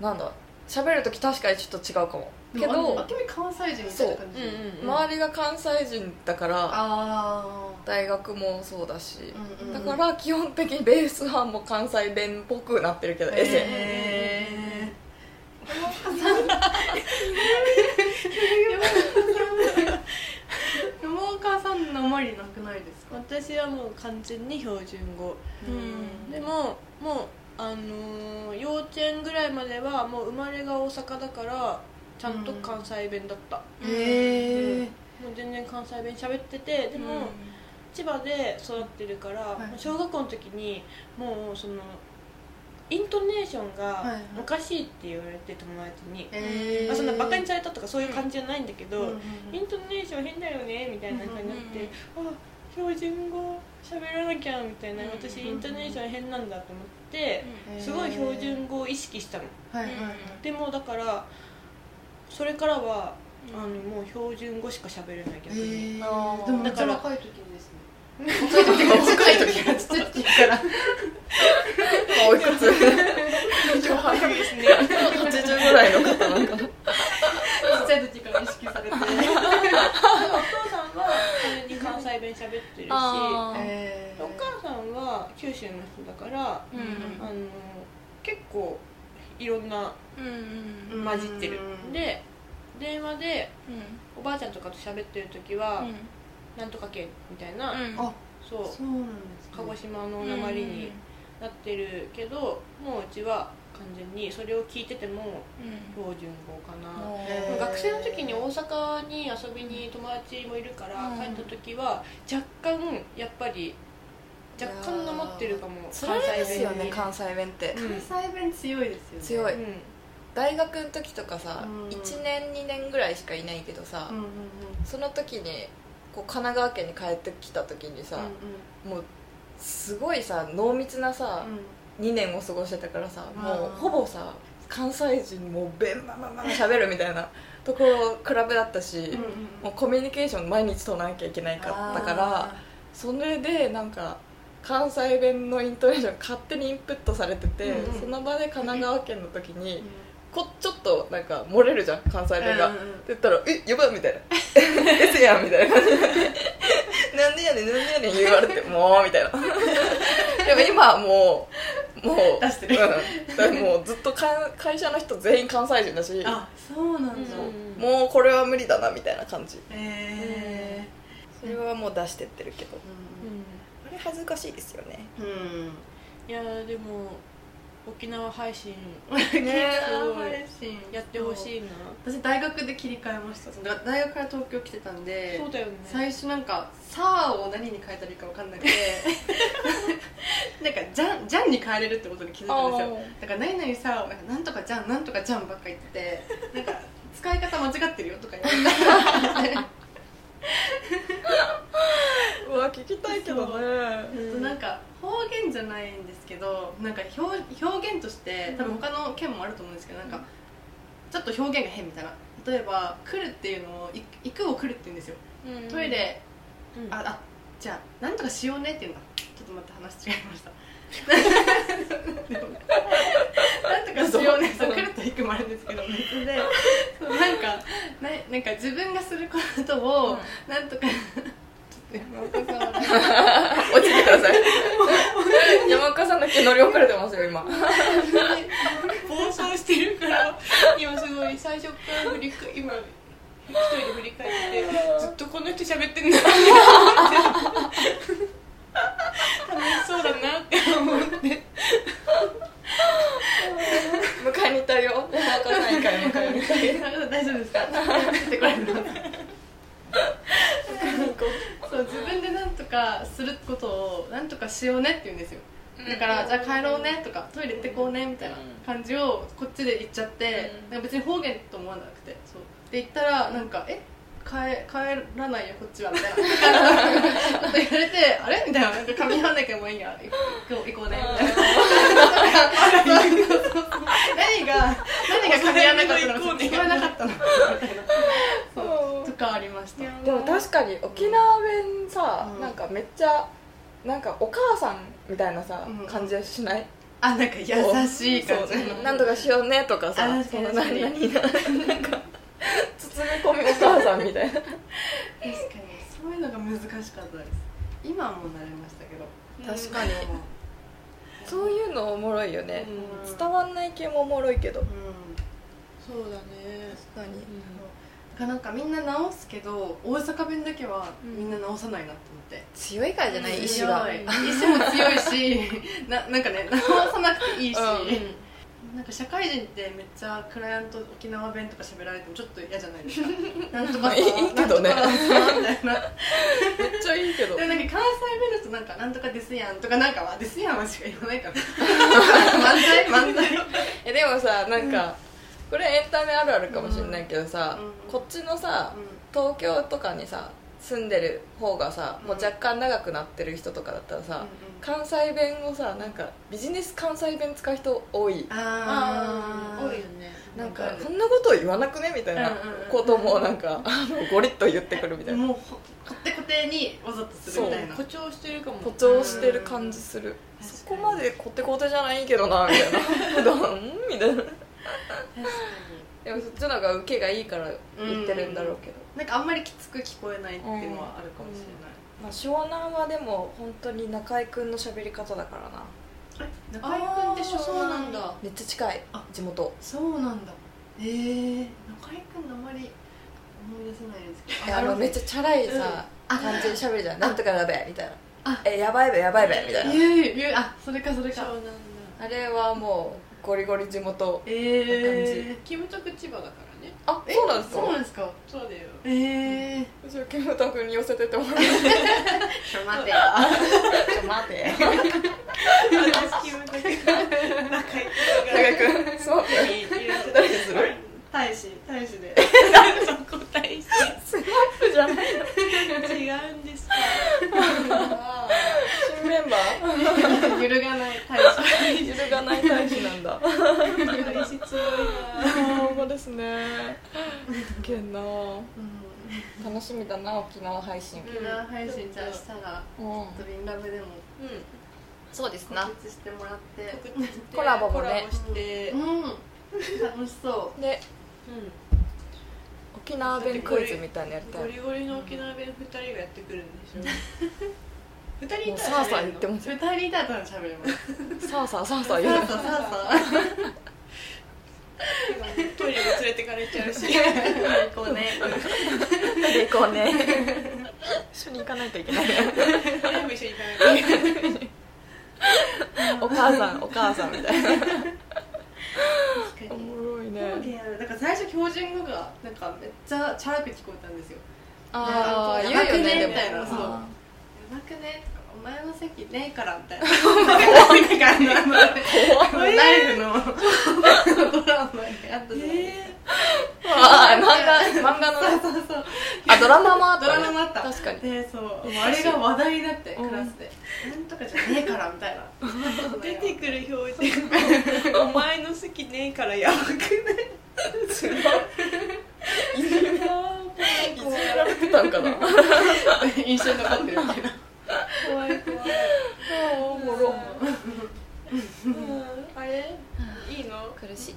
なんだ喋る時確かにちょっと違うかも。けどあけみ関西人みたいな感じ。周りが関西人だからあ大学もそうだし、うんうん。うんだから基本的にベースはもう関西弁っぽくなってるけどエセ。へー山岡さん。のあまりなくないですか？私はもう完全に標準語。うん。でももうあのー幼稚園ぐらいまではもう生まれが大阪だからちゃんと関西弁だった、へえもう全然関西弁喋っててでも、千葉で育ってるから、はい。小学校の時にもうそのイントネーションがおかしいって言われて友達に、あ、そんなバカにされたとかそういう感じじゃないんだけど、うんうんイントネーション変だよねみたいな感じになって、あ標準語喋らなきゃみたいなうん私イントネーション変なんだと思って、すごい標準語を意識したの。はいはいはい。でもだからそれからはあのもう標準語しか喋れない逆に、あー。だから若い時に若い時から若い時からちっちゃい時から。おいくつ超早いですね。80ぐらいの方なんかなちっちゃい時から意識されてお父さんは完全に関西弁喋ってるしあー。えお母さんは九州の人だから、うん。あの結構いろんな混じってる。うんで電話でうん。おばあちゃんとかと喋ってる時は「なんとか県」みたいな、あそう。そうなんです鹿児島の鉛になってるけどもううちは完全にそれを聞いてても標準語かな、へー。学生の時に大阪に遊びに友達もいるからうん。帰った時は若干やっぱり若干なまってるかも。それですよねに。関西弁って。うん。関西弁強いですよね。強い。うん。大学の時とかさうん。1年2年ぐらいしかいないけどさうんうんうん。その時にこう神奈川県に帰ってきた時にさうもうすごいさ濃密なさんうん。2年を過ごしてたからさうんもうほぼさ関西人もうベンバンバンバン喋るみたいな ところ比べだったし、うんうん。もうコミュニケーション毎日取らなきゃいけないかったからそれでなんか関西弁のイントネーション勝手にインプットされてて、うんうん。その場で神奈川県の時に、うんこちょっとなんか漏れるじゃん関西弁が、うんうんうん。って言ったら「えやばい」みたいな「えせやん」みたいな。感じになって「なんでやねんなんでやねん」言われて「もう」みたいな。でも今はもうもう出してる。うん、だからもうずっとか会社の人全員関西人だしあそうなんだ。う。んもうこれは無理だなみたいな感じ。へそれはもう出してってるけど。ーあれ恥ずかしいですよね。うんうん。いやーでも沖縄 配信。やってほしいな。私大学で切り替えました。大学から東京来てたんでそうだよね。最初なんか「さあ」を何に変えたらいいか分かんなくて なんか「じゃん」じゃんに変えれるってことに気づいたんですよ。だから「何々さ」をなんかなんとかじゃんなんとかじゃんばっか言っててなんか使い方間違ってるよとか言われて うわ聞きたいけどね。う。ん。なんか方言じゃないんですけどなんか表表現として多分他の県もあると思うんですけどなんかちょっと表現が変みたいな。例えば「来る」っていうのを「い行く」を「来る」って言うんですよ。トイレうん。ああじゃあなんとかしようねっていうんだ。ちょっと待って話違いましたなんとかしようねそう来ると行くもあるんですけど別で。そうなんかななんか自分がすることをなんとか山岡さん。は落ちてください山岡さんだけ乗り遅れてますよ今。暴走してるから今すごい最初から振り返今一人で振り返ってずっとこの人喋ってんだって思って楽しそうだなって思って。迎えに行ったよ。山岡さん以外迎えに行ったよ。大丈夫ですか？出てこられますそう自分でなんとかすることをなんとかしようねって言うんですよ。だから、じゃあ帰ろうねとかトイレ行ってこうねみたいな感じをこっちで言っちゃって、うん。なんか別に方言と思わなくてそう。で言ったらなんか「え？帰帰らないよこっちは」みたいな。こと言われて「あれ?」みたいな「なんか噛み合わなきゃもういいや。行こう行こうね」みたいな「え何が何が噛み合わなかったの聞こえなかったの。みたいなそうとかありました。でも確かに沖縄弁さ、うん。なんかめっちゃなんかお母さんみたいなさ、うん。感じはしない？あなんか優しい感じ。そう。なんとかしようねとかさ何々なんか 包み込みお母さんみたいな。確かにそういうのが難しかったです。今はもう慣れましたけど。確かに。そういうのおもろいよね、うん。伝わんない系もおもろいけど。うん。そうだね。確かに。だからなんかみんな直すけど大阪弁だけはみんな直さないなと思って、強いからじゃない、うん。意志が。強い。意志も強いし ななんかね直さなくていいし、うんなんか社会人ってめっちゃクライアント沖縄弁とか喋られてもちょっと嫌じゃないですか？なんとかさいいけどね。めっちゃいいけど。でもなんか関西弁だとなんかなんとかですやんとかなんかはですやんはしか言わないから。漫才漫才。えでもさなんか、これエンタメあるあるかもしれないけどさ、うん。こっちのさ東京とかにさ住んでる方がさ、もう若干長くなってる人とかだったらさ、関西弁をさなんかビジネス関西弁使う人多い。あー。多いよね。なんかわかる。そんなこと言わなくね？みたいなうんうんうんこともなんかあのゴリッと言ってくるみたいな。もうほこってこてにわざとするみたいな。誇張してるかも。誇張してる感じする。うん。そこまでコテコテじゃないけどなみたいな。普段ん？みたいな。確かでもそっちの方が受けがいいから言ってるんだろうけど、になんかあんまりきつく聞こえないっていうのはあるかもしれない、まあ、湘南はでも本当に中居君の喋り方だからな。中居君って湘そうなん南だめっちゃ近いあ地元。そうなんだ。ええー、中居君あんまり思い出せないですけど。えあのめっちゃチャラいさ、うん。感じで喋るじゃん。なんとかやべえみたいな。あ。えやばいべやばいべみたいな。言う言う。あそれかそれか。あれはもうゴリゴリ地元えキムタク千葉だからね。あそうなんですか？そうなんですか？そうだよ。ええー、じゃあキムタクに寄せてってもらってちょ待てよ。ちょ待て。私キムタクが。仲良く。そう。誰にす。る大使大使で。そこ大事じゃない違うんですか新メンバー？揺るがない大使。揺るがない大使なんだ。大事強いですね。けんな。うん。楽しみだな沖縄配信。沖縄配信じゃあしたらうん。ドリンラブでも。うん。そうです告知してもらって。コラボもね。コラボして。うん。楽しそでう。ん沖縄弁クイズみたいなのやりたいゴリゴリの沖縄弁二人がやってくるんでしょ？二人もいうたらさあさあ言ってうます二人いたら喋れますさあさあさあさあ言う。さあさあさあさトイレも連れてかれちゃうし。あこうね。行こうね。一緒に行かないといけない。全部一緒に行かないといけない。お母さんお母さんみたいな。おに。もろいね。なんかなんか最初標準語がなんかめっちゃチャラく聞こえたんですよ。ああ言うよねみたいな。そう。あやばくね？お前の席ねえからみたいな。なんかあのあのライフのドラマにあっ。たじゃないですかあ漫画漫画のそうそうそうあドラマもあっ。たドラマもあっ。た確かにでそうあれが話題になっ。てクラスで「なんとかじゃねえから」みたいな出てくる標準語お前の好きねえからやばくねつらいいいじられてたんかな印象に残ってるみたいな怖い怖いおもろうんあれいいの苦しい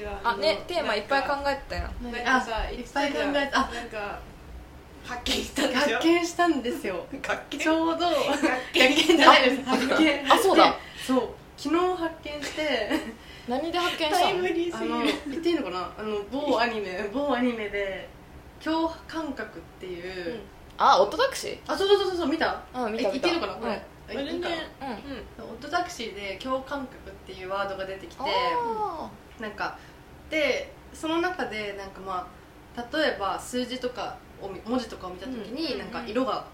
NC はあねテーマいっぱい考えてたよ。なんかさあいっぱい考えた。あなんか発見したんでしょ？発見したんですよ。発見？ちょうど。発見？見じゃないです。発見？あそうだ。でそう。昨日発見して。何で発見したの？あの言っていいのかな？あの某アニメ某アニメで「強感覚」っていう、あオットタクシあそうそうそうそう見た？ーうん見た見た。え言っていいのかな？これ、うん。ああれねいいかな？うん。オットタクシーで「強感覚」っていうワードが出てきてあなんかでその中でなんかまあ例えば数字とかを見文字とかを見た時に、うん。なんか色が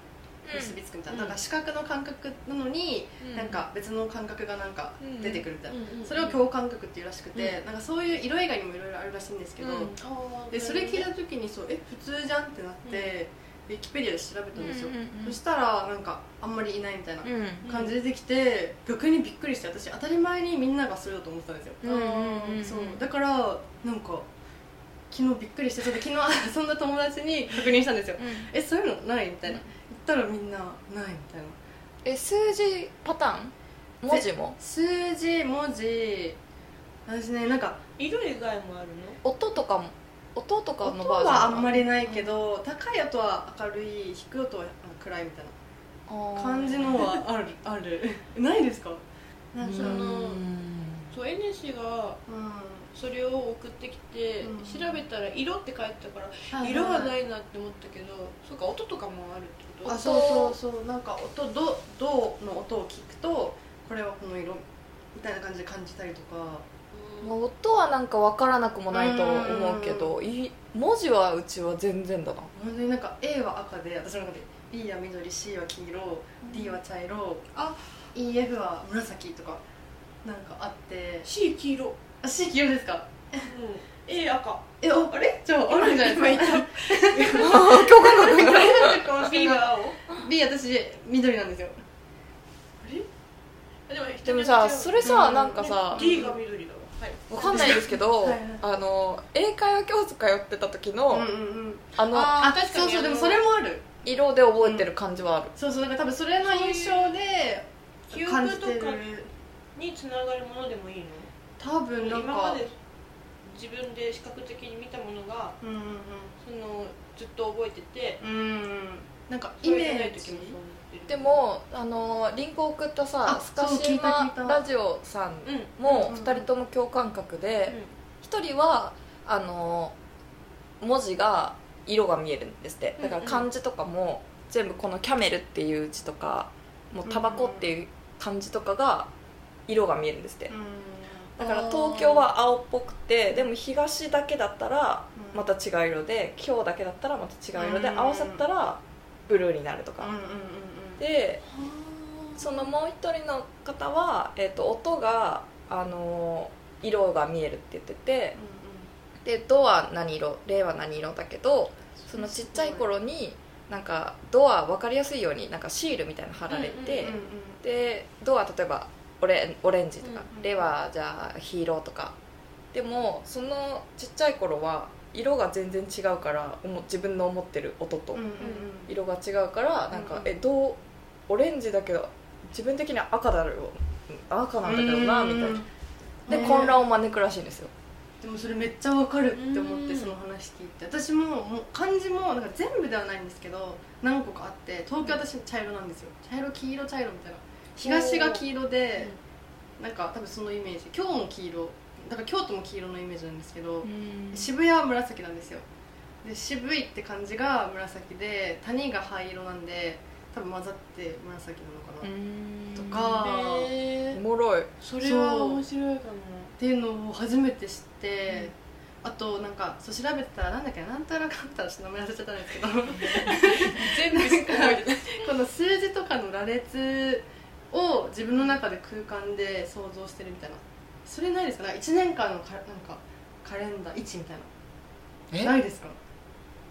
ー結びつくみたいな,、うん。なんか視覚の感覚なのに、うん。なんか別の感覚がなんか出てくるみたいな、うんそれを共感覚っていうらしくて、なんかそういう色以外にもいろいろあるらしいんですけど、うん。でそれ聞いた時にそうえ普通じゃんってなって、ウィキペディアで調べたんですよ、うんうんうん。そしたらなんかあんまりいないみたいなうん感じで出てきて、逆にびっくりして私当たり前にみんながそれだと思ってたんですよ、うんうんうんうん。そう。だからなんか昨日びっくりしてちょっと昨日 そんな友達に確認したんですよ。うんえそういうのない？みたいな。言ったらみんなないみたいな。え数字パターン？文字も？数字文字。私ねなんか色以外もある音とかも音とか音のバージョンはあんまりないけど、高い音は明るい低い音は暗いみたいな感じのはある ある。ないですか？なんかそのうん。そう N 氏がうん。それを送ってきて、うん。調べたら色って書いてたから、はい色がないなって思ったけどそうか音とかもあるってこと？あそうそうそう。なんか音ドドの音を聞くとこれはこの色みたいな感じで感じたりとかまあ音はなんか分からなくもないと思うけどい文字はうちは全然だな。本当になんか A は赤で私の中で B は緑 C は黄色 D は茶色あ EF は紫とかなんかあって。C 黄色、うん、あ C 黄色ですか？A 赤。えああれ？じゃああるんじゃないですか？共感覚が B は青 B 私緑なんですよ。でもでもさそれさうん。なんかさ D が緑だわかんないですけどあの英会話教室通ってた時うんのうんうん。あのあ確かに。そうそうでもそれもある。色で覚えてる感じはある。そうそうだから多分それの印象で記感じ憶とかてるにつながるものでもいいの？多分なんか。今まで自分で視覚的に見たものがうんうん。そのずっと覚えててうん。うんなんかイメージでもあのリンクを送ったさあスカシマラジオさんうんもうん2人とも共感覚で一人はあの文字が色が見えるんですって。だから漢字とかも全部この「キャメル」っていう字とかもうタバコっていう漢字とかが色が見えるんですってだから東京は青っぽくてでも東だけだったらうん。また違う色で今日だけだったらまた違う色でうん。合わさったらブルーになるとか。でそのもう一人の方は、えー、と音が、あのー色が見えるって言っててで「ド」は何色「レ」は何色だけどそのちっちゃい頃になんか「ド」は分かりやすいようになんかシールみたいなの貼られて、で「ド」は例えばオレオレンジとか。うん「うんレ」はじゃあ黄色とか。でもそのちっちゃい頃は色が全然違うから自分の思ってる音とうんうんうん。色が違うからなんかうん「えどうオレンジだけど自分的には赤だろう赤なんだけどな」みたいな。でね混乱を招くらしいんですよ。でもそれめっちゃわかるって思ってうん。その話聞いて。私ももう漢字もなんか全部ではないんですけど何個かあって東京私茶色なんですよ。茶色黄色茶色みたいな東が黄色でなんか多分そのイメージ。今日も黄色だから京都も黄色のイメージなんですけど渋谷は紫なんですよ。で渋いって感じが紫で谷が灰色なんで多分混ざって紫なのかな、とかおもろい。それは面白いかも。っていうのを初めて知って、あとなんかそう調べてたらなんだっけななんとなかったらちょっと名前忘れちゃったんですけど。全部この数字とかの羅列を自分の中で空間で想像してるみたいな。それないですか？なんか1年間のかなんかカレンダー1みたいえ？なないですか？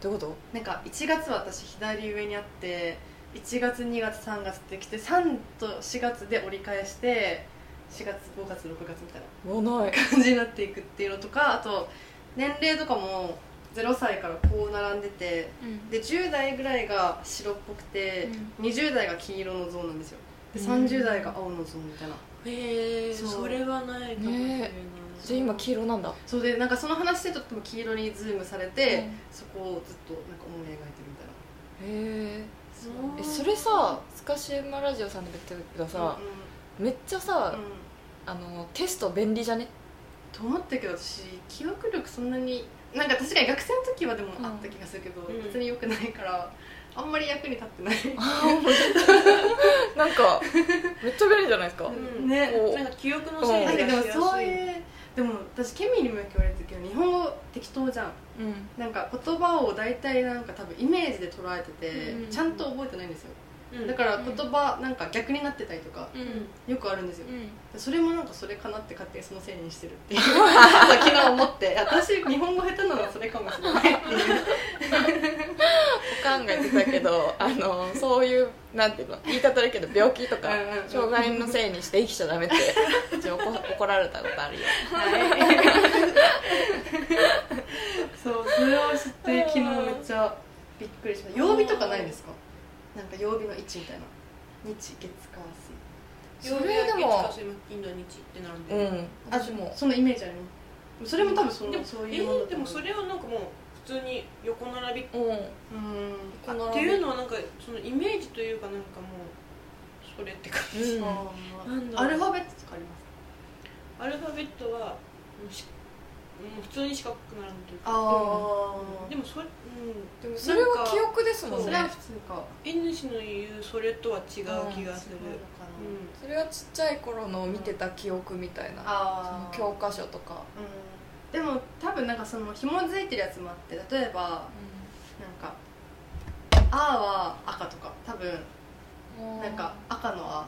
どういうこなんか1月は私左上にあって1月2月3月ってきて3と4月で折り返して4月5月6月みたいな。ともうない。感じになっていくっていうのとかあと年齢とかも0歳からこう並んでてで10代ぐらいが白っぽくて、20代が黄色のゾーンなんですよでうん30代が青のゾーンみたいな。へえそう。それはないかもしれない、ねじゃあ今黄色なんだ。そうでなんかその話でとっても黄色にズームされて、うん。そこをずっとなんか思い描いてるみたいな。へえ。えそれさスカシウマラジオさんで言ってるけどさ、めっちゃさ、うん。うんあのテスト便利じゃね？と思ったけど私記憶力そんなになんか確かに学生の時はでもうん。あった気がするけど、うん。別に良くないからあんまり役に立ってないなんかめっちゃ便利じゃないですか、うん。ね。なんか記憶のうん整なんかでも理がしやすい。そういうでも私ケミーにもよく言われてるけど日本語適当じゃん。うん。なんか言葉を大体なんか多分イメージで捉えてて、うん。ちゃんと覚えてないんですようん。だから言葉なんか逆になってたりとかうん。よくあるんですよ。うん。それもなんかそれかなって勝手にそのせいにしてるっていう 昨日思って私日本語下手なのはそれかもしれないっていう。わかんが言ってたけどあのそういうなんていうの言い方だけど病気とか障害のせいにして生きちゃダメって一応怒怒られたことあるよ。そうそれを知って昨日めっちゃびっくりしました。曜日とかないですか？なんか曜日の位置みたいな。日月火水。それでもインド日ってなるんで、うん。あ私もそのイメージあります。それも多分そのでもそういうものだえーでもそれはなんかもう普通に横並び。っうん。うん。このていうのはなんかそのイメージというかなんかもうそれって感じ、うん。アルファベットとかありますアルファベットはもう普通に四角くなるというかあでもそれ、うん、でもそれは記憶ですもんね。それは普通か。N 氏の言うそれとは違う気がする。それはちっちゃい頃の見てた記憶みたいな、その教科書とか、うん。でも多分なんかその紐づいてるやつもあって例えばなんか「あ」は赤とか。多分なんか赤の「あ」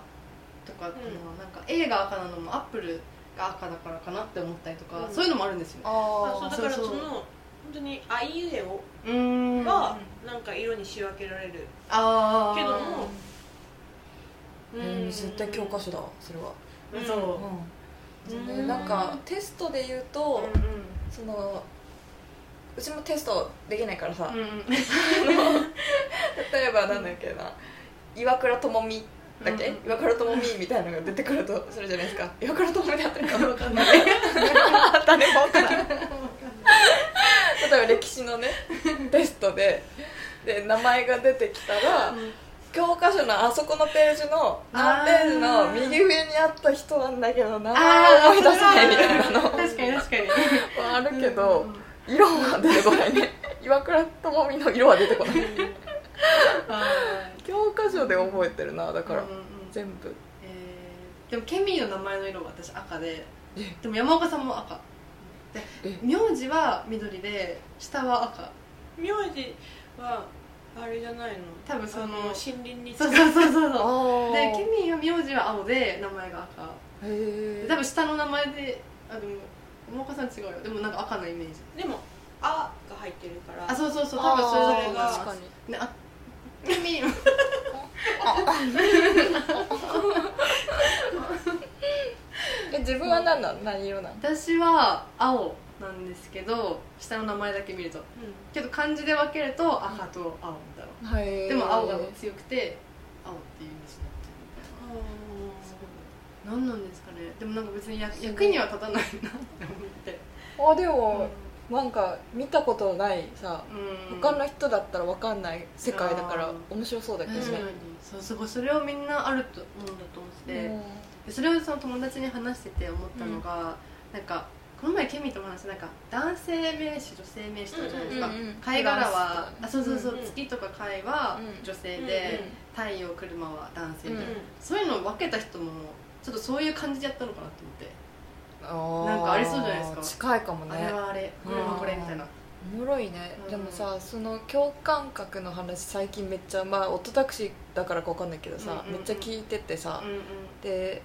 とか、ん。なんか A が赤なのもアップルが赤だからかなって思ったりとか、うん。そういうのもあるんですよ。あー。あそうだからそうそうその本当に「あいうえおうーん」がなんか色に仕分けられる。ああけどもうん。絶対教科書だわそれは。うん。そう。うん、うん。なんかテストで言うと、うんそのうちもテストできないからさ、うんうん。例えばなんだっけな。岩倉智美だっけ、うん岩倉智美みたいなのが出てくるとするじゃないですか。岩倉智美であってるか分かんない。誰も分からない 例えば歴史のねテストでで名前が出てきたら、教科書のあそこのページの何ページの右上にあった人なんだけど名前あ思い出せないみたいなの。確かに確かに。はあるけど、色は出てこないね。岩倉智美の色は出てこない。教科書で覚えてるなだから、うんうんうん。全部。えーでもケミーの名前の色は私赤でえ。でも山岡さんも赤でえ。名字は緑で下は赤。名字はあれじゃないの？多分そのあ森林にそうそうそうそうそう。あでケミーは名字は青で名前が赤。へえ多分下の名前であでも山岡さん違うよ。でもなんか赤のイメージ。でも「あ」が入ってるから。あそうそうそう多分それぞれが確かに。ねあケミーえ自分は何なの？何色なの？私は青なんですけど下の名前だけ見ると。けど漢字で分けると赤と青みたいな。はいでも青が強くて青っていうイメージになってるみたいな。何なんですかね。でもなんか別に役役には立たないなって思って。あでも、なんか見たことないさうん。他の人だったら分かんない世界だから面白そうだけどね。確かにそうすごい。それをみんなあると思うんだと思って。て、うん。でそれをその友達に話してて思ったのが、なんかこの前ケミとも話なんか男性名詞女性名詞とかじゃないですか、うんうんうん貝殻は、あそうそうそう、うんうん月とか貝はうん。女性で、うんうん太陽車は男性みたいな、うん。そういうのを分けた人もちょっとそういう感じでやったのかなって思って、あー。なんかありそうじゃないですか。近いかもね。あれはあれこれはこれみたいな、おもろいね、うん。でもさその共感覚の話最近めっちゃまあオットタクシーだからか分かんないけどさ、うんうんうん。めっちゃ聞いててさ、うん。で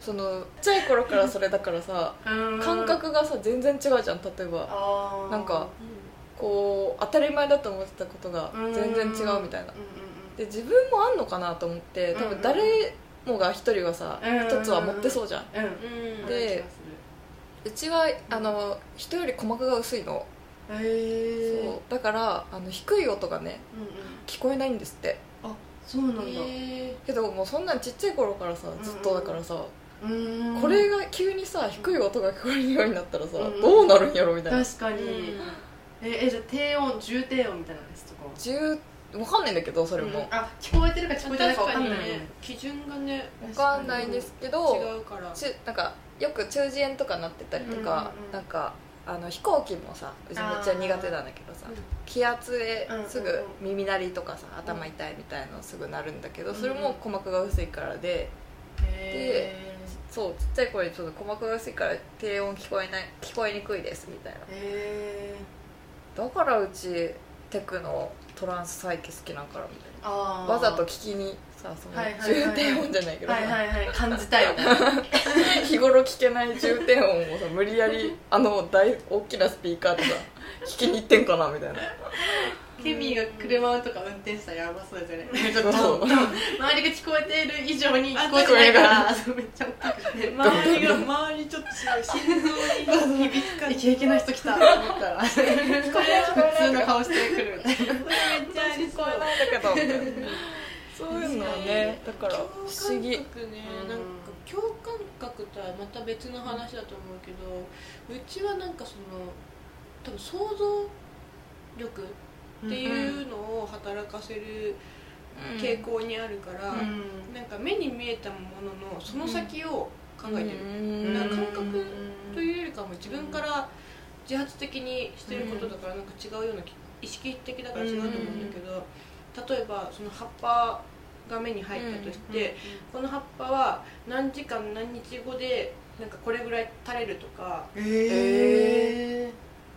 そのちっちゃい頃からそれだからさ感覚がさ全然違うじゃん例えば。なんかこう当たり前だと思ってたことが全然違うみたいな。で自分もあんのかなと思って多分誰もが一人はさうん一つは持ってそうじゃん。うんうんでうちはあの人より鼓膜が薄いの。そう。だからあの低い音がねうんうん。聞こえないんですって。あそうなんだ。へけどもうそんなんちっちゃい頃からさずっとだからさ、うーんこれが急にさ低い音が聞こえるようになったらさ、うん。どうなるんやろみたいな。確かに、ーええじゃあ低音重低音みたいなやつとか10わかんないんだけどそれも、うん。あ聞こえてるか聞こえてないか分かんない。確かにね。基準がねわかんないんですけど違うから。ちなんかよく中耳炎とかなってたりとか、うんうんうん。なんかあの飛行機もさうちめっちゃ苦手なんだけどさ気圧ですぐ耳鳴りとかさ頭痛いみたいのすぐなるんだけどそれも鼓膜が薄いからでへそうちっちゃい声でちょっと鼓膜が薄いから低音聞こえない聞こえにくいですみたいな。えへえだからうちテクノトランス再起好きなんかなみたいあなわざと聞きにさその重低音じゃないけど。さ、はいはいはい。感じたい 日頃聞けない重低音をさ無理やりあの大大きなスピーカーでさ聞きに行ってんかなみたいなケミーが車とか運転したらやばそうですよね。ちょっと周りが聞こえている以上に聞こえてないから。めっちゃ大きくて周りが周りちょっとすごい心臓に響く感じ。イケイケな人来た。と思ったら。普通の顔してくる。みたいなめっちゃありそう。聞こえないんだけど。そういうのはねだから不思議。ね、うんなんか共感覚とはまた別の話だと思うけどうちはなんかその多分想像力っていうのを働かせる傾向にあるから、うん。なんか目に見えたもののその先を考えてる、うん。な感覚というよりかも自分から自発的にしてることだからなんか違うような気意識的だから違うと思うんだけど、例えばその葉っぱが目に入ったとして、この葉っぱは何時間何日後でなんかこれぐらい垂れるとかへえ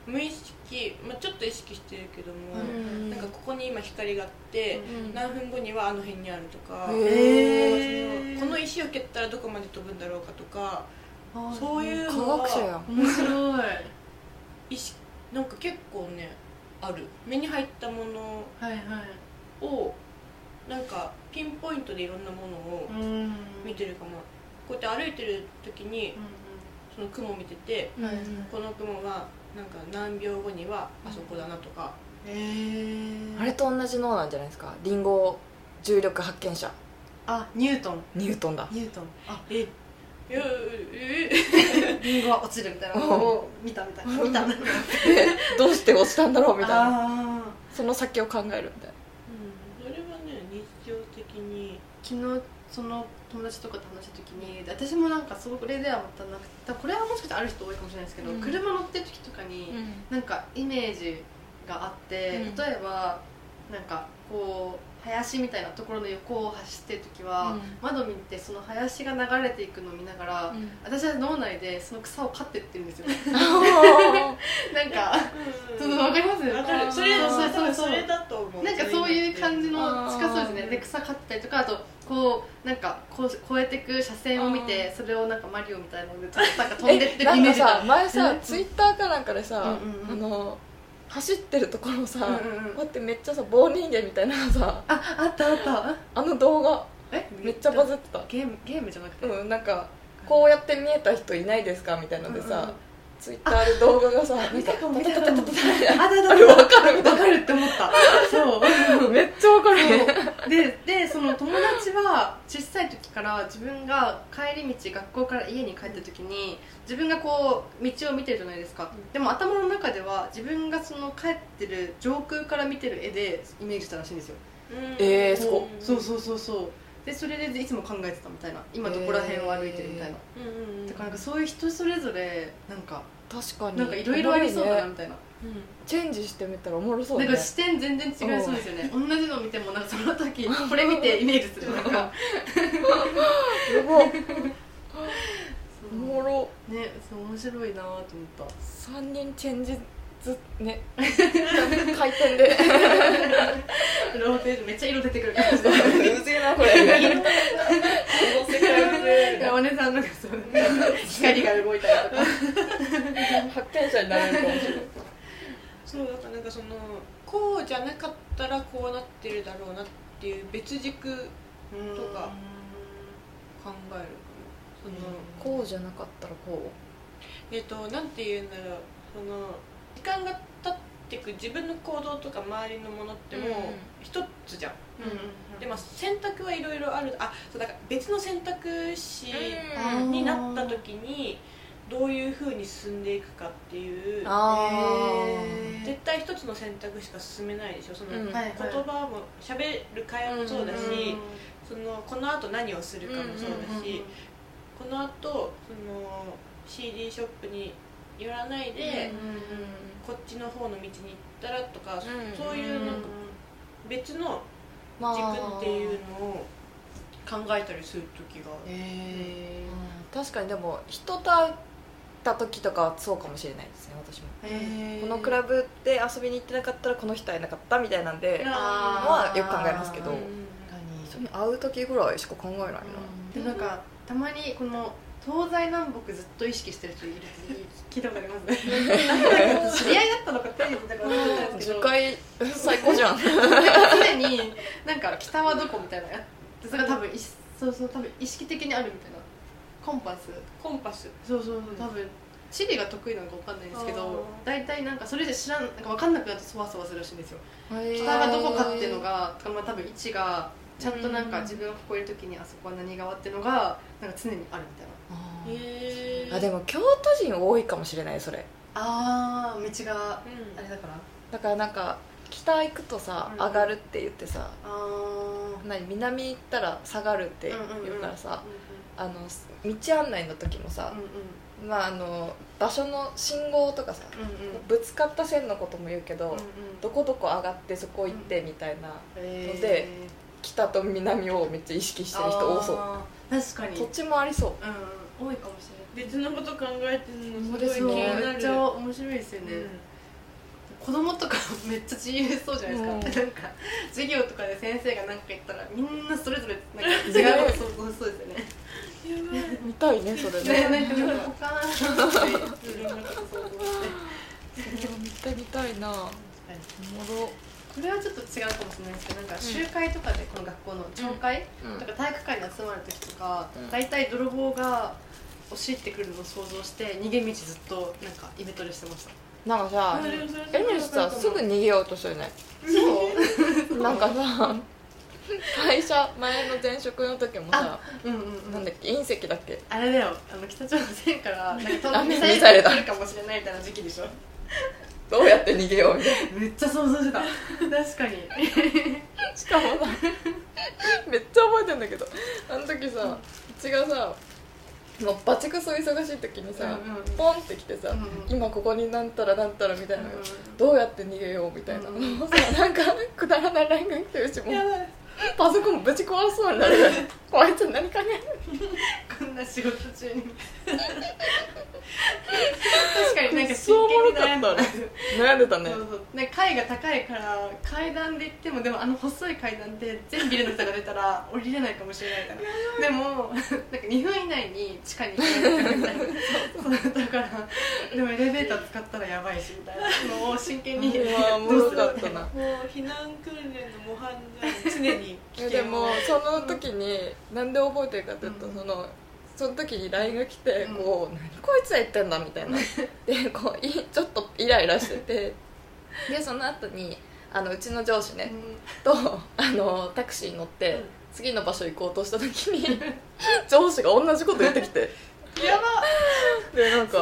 無意識、まあ、ちょっと意識してるけども、うんなんかここに今光があって、うん何分後にはあの辺にあるとか、へー。この石を蹴ったらどこまで飛ぶんだろうかとかそういう科の学者やはん。面白い。意識なんか結構ねある。目に入ったものはいはい。をなんかピンポイントでいろんなものをうん。見てるかも。こうやって歩いてる時にその雲見ててうんはい。この雲がなんか何秒後にはあそこだなとか、へえあれと同じ脳なんじゃないですか？リンゴ重力発見者。あニュートン。ニュートンだ。ニュートン。あええリンゴは落ちるみたいな。のを見たみたいな。見たんだでどうして落ちたんだろうみたいな。あその先を考えるみたいな。うん。それはね日常的に。ー昨日その友達とかと話した時に私もなんかそれではまたなくてこれはもしかしたらある人多いかもしれないですけど、うん。車乗ってる時とかに、なんかイメージがあって、うん。例えばなんかこう林みたいなところの横を走ってる時は、うん。窓見てその林が流れていくのを見ながら、うん。私は脳内でその草を刈ってってるんですよ。なんかちょっとわかります？わかる。それそうそうそう。それだと思う。なんかそういう感じの近そうですね。で草刈ったりとかあとこうなんかこう越えてく車線を見てそれをなんかマリオみたいなのでなんか飛んでってるイメージ前さうん。ツイッターかなんかでさ、うんうんうん。あの走ってるところをさ、うんうんうん。こうやってめっちゃさ棒人間みたいなのさああったあった。あの動画えめっちゃバズってた。ゲームゲームじゃなくて、うんなんかこうやって見えた人いないですか？みたいなのでさ、うんうんツイッターで動画がさ見たかも見たかも。あだだだあれわかるみたいわかるって思った。そう。なめっちゃわかる。ででその友達は小さい時から自分が帰り道学校から家に帰った時に自分がこう道を見てるじゃないですか、でも頭の中では自分がその帰ってる上空から見てる絵でイメージしたらしいんですよ。えーすごっ。こうそうそうそうそうでそれでいつも考えてたみたいな。今どこら辺を歩いてるみたいな、うんうんだからなんかそういう人それぞれなんか確かに。なんかいろいろありそうだなねみたいな。チェンジしてみたらおもろそうだね。なんか視点全然違いそうですよね。同じの見てもなんかその時これ見てイメージするなんか。やば おもろ。ねそう面白いなと思った。3人チェンジずね回転でローテーションめっちゃ色出てくる感じでうぜえなこれ。この世界うぜえ山根さんなんかそう。光が動いたりとか発見者になれるかもしれないそうだからなんかそのこうじゃなかったらこうなってるだろうなっていう別軸考えるその、こうじゃなかったらこえっ、となんて言うんだろう。その時間が経ってく自分の行動とか周りのものってもううん。一つじゃん、うんでも選択はいろいろある。あそうだから別の選択肢うん。になった時にどういうふうに進んでいくかっていう。絶対一つの選択しか進めないでしょ。その、うん。言葉も喋る会話もそうだし、うんそのこのあと何をするかもそうだし、このあとその CD ショップに寄らないで、こっちの方の道に行ったらとか、ん。そういうなんか別のまあ。軸っていうのを考えたりする時がへうん。確かにでも人と会った時とかはそうかもしれないですね私も。えこのクラブで遊びに行ってなかったらこの人会えなかったみたいなんであはよく考えますけど。会う時ぐらいしか考えないな。でなんかたまにこの東西南北ずっと意識してる人いる聞いたことありますね。知り合いだったのかテレビだから忘れたんですけど。10回最高じゃん。常になんか北はどこみたいなやつそれが多分いそうそう多分意識的にあるみたいな。コンパス。コンパス。そうそうそう。多分地理が得意なのか分かんないんですけど大体なんかそれで知らんなんか分かんなくなってそわそわするらしいんですよ。北北がどこかっていうのが、まあ、多分位置がちゃんとなんか自分がここいる時にあそこは何側っていうのがなんか常にあるみたいな。へえあでも京都人多いかもしれないそれ。ああ道がうんあれだから。だからなんか北行くとさうん上がるって言ってさあ何南行ったら下がるってあ言うからさうあの道案内の時もさんうんうん。まああの場所の信号とかさうんうん。ぶつかった線のことも言うけどうんうん。どこどこ上がってそこ行ってみたいなえー。で北と南をめっちゃ意識してる人多そう。確かに。そっちもありそう。うん多いかもしれない。別のこと考えてるのすごい気になる。めっちゃ面白いですよね、うん。子供とかめっちゃ自由そうじゃないですか、うん。なんか授業とかで先生が何か言ったらみんなそれぞれなんか 違うこと想像しそうですよね。見たいねそれね。ねなんか他 のっていろんなこと想像して。見たい見たいな。おもろこれはちょっと違うかもしれないですけどなんか集会とかでこの学校の朝会、うん。とか体育館に集まる時とか、うん。大体泥棒が押し入ってくるのを想像して逃げ道ずっとなんかイベトレしてました。なんかさエミさすぐ逃げようとしてるね。そう。なんかさ会社前の前職の時もさうんうんうん。なんだっけ隕石だっけ？あれだよ。あの北朝鮮からなんかあミミサイルだサイルが来るかもしれないみたいな時期でしょどうやって逃げようみたいな。めっちゃ想像してた。確かに。しかもさめっちゃ覚えてんだけど。あの時さうちがさもうバチクソ忙しい時にさ、うんうんポンって来てさ、うん今ここになんたらなんたらみたいな、うんどうやって逃げようみたいな、うんもうさなんかくだらない LINE が来てるしもうパソコンぶち壊しそうになる。こいつ何考えるこんな仕事中に。確かになんか真剣に悩んだ。かったね悩んでたね。そうそう。ね階が高いから階段で行ってもでもあの細い階段で全ビルの人が出たら降りれないかもしれないから。でもなんか2分以内に地下に行けないみた。いなそうだからでもエレベーター使ったらやばいしみたいな。のを真剣に。うわおもろかったな。もう避難訓練の模範じゃん。常に危険でもその時になんで覚えてるかというと、うん。そのその時に LINE が来て、うん。こう「何こいつは言ってんだ」みたいな。でこういちょっとイライラしてて。でその後にあのうちの上司ね、とあのタクシーに乗って、うん。次の場所行こうとした時に 上司が同じこと言ってきて。やば。でなんか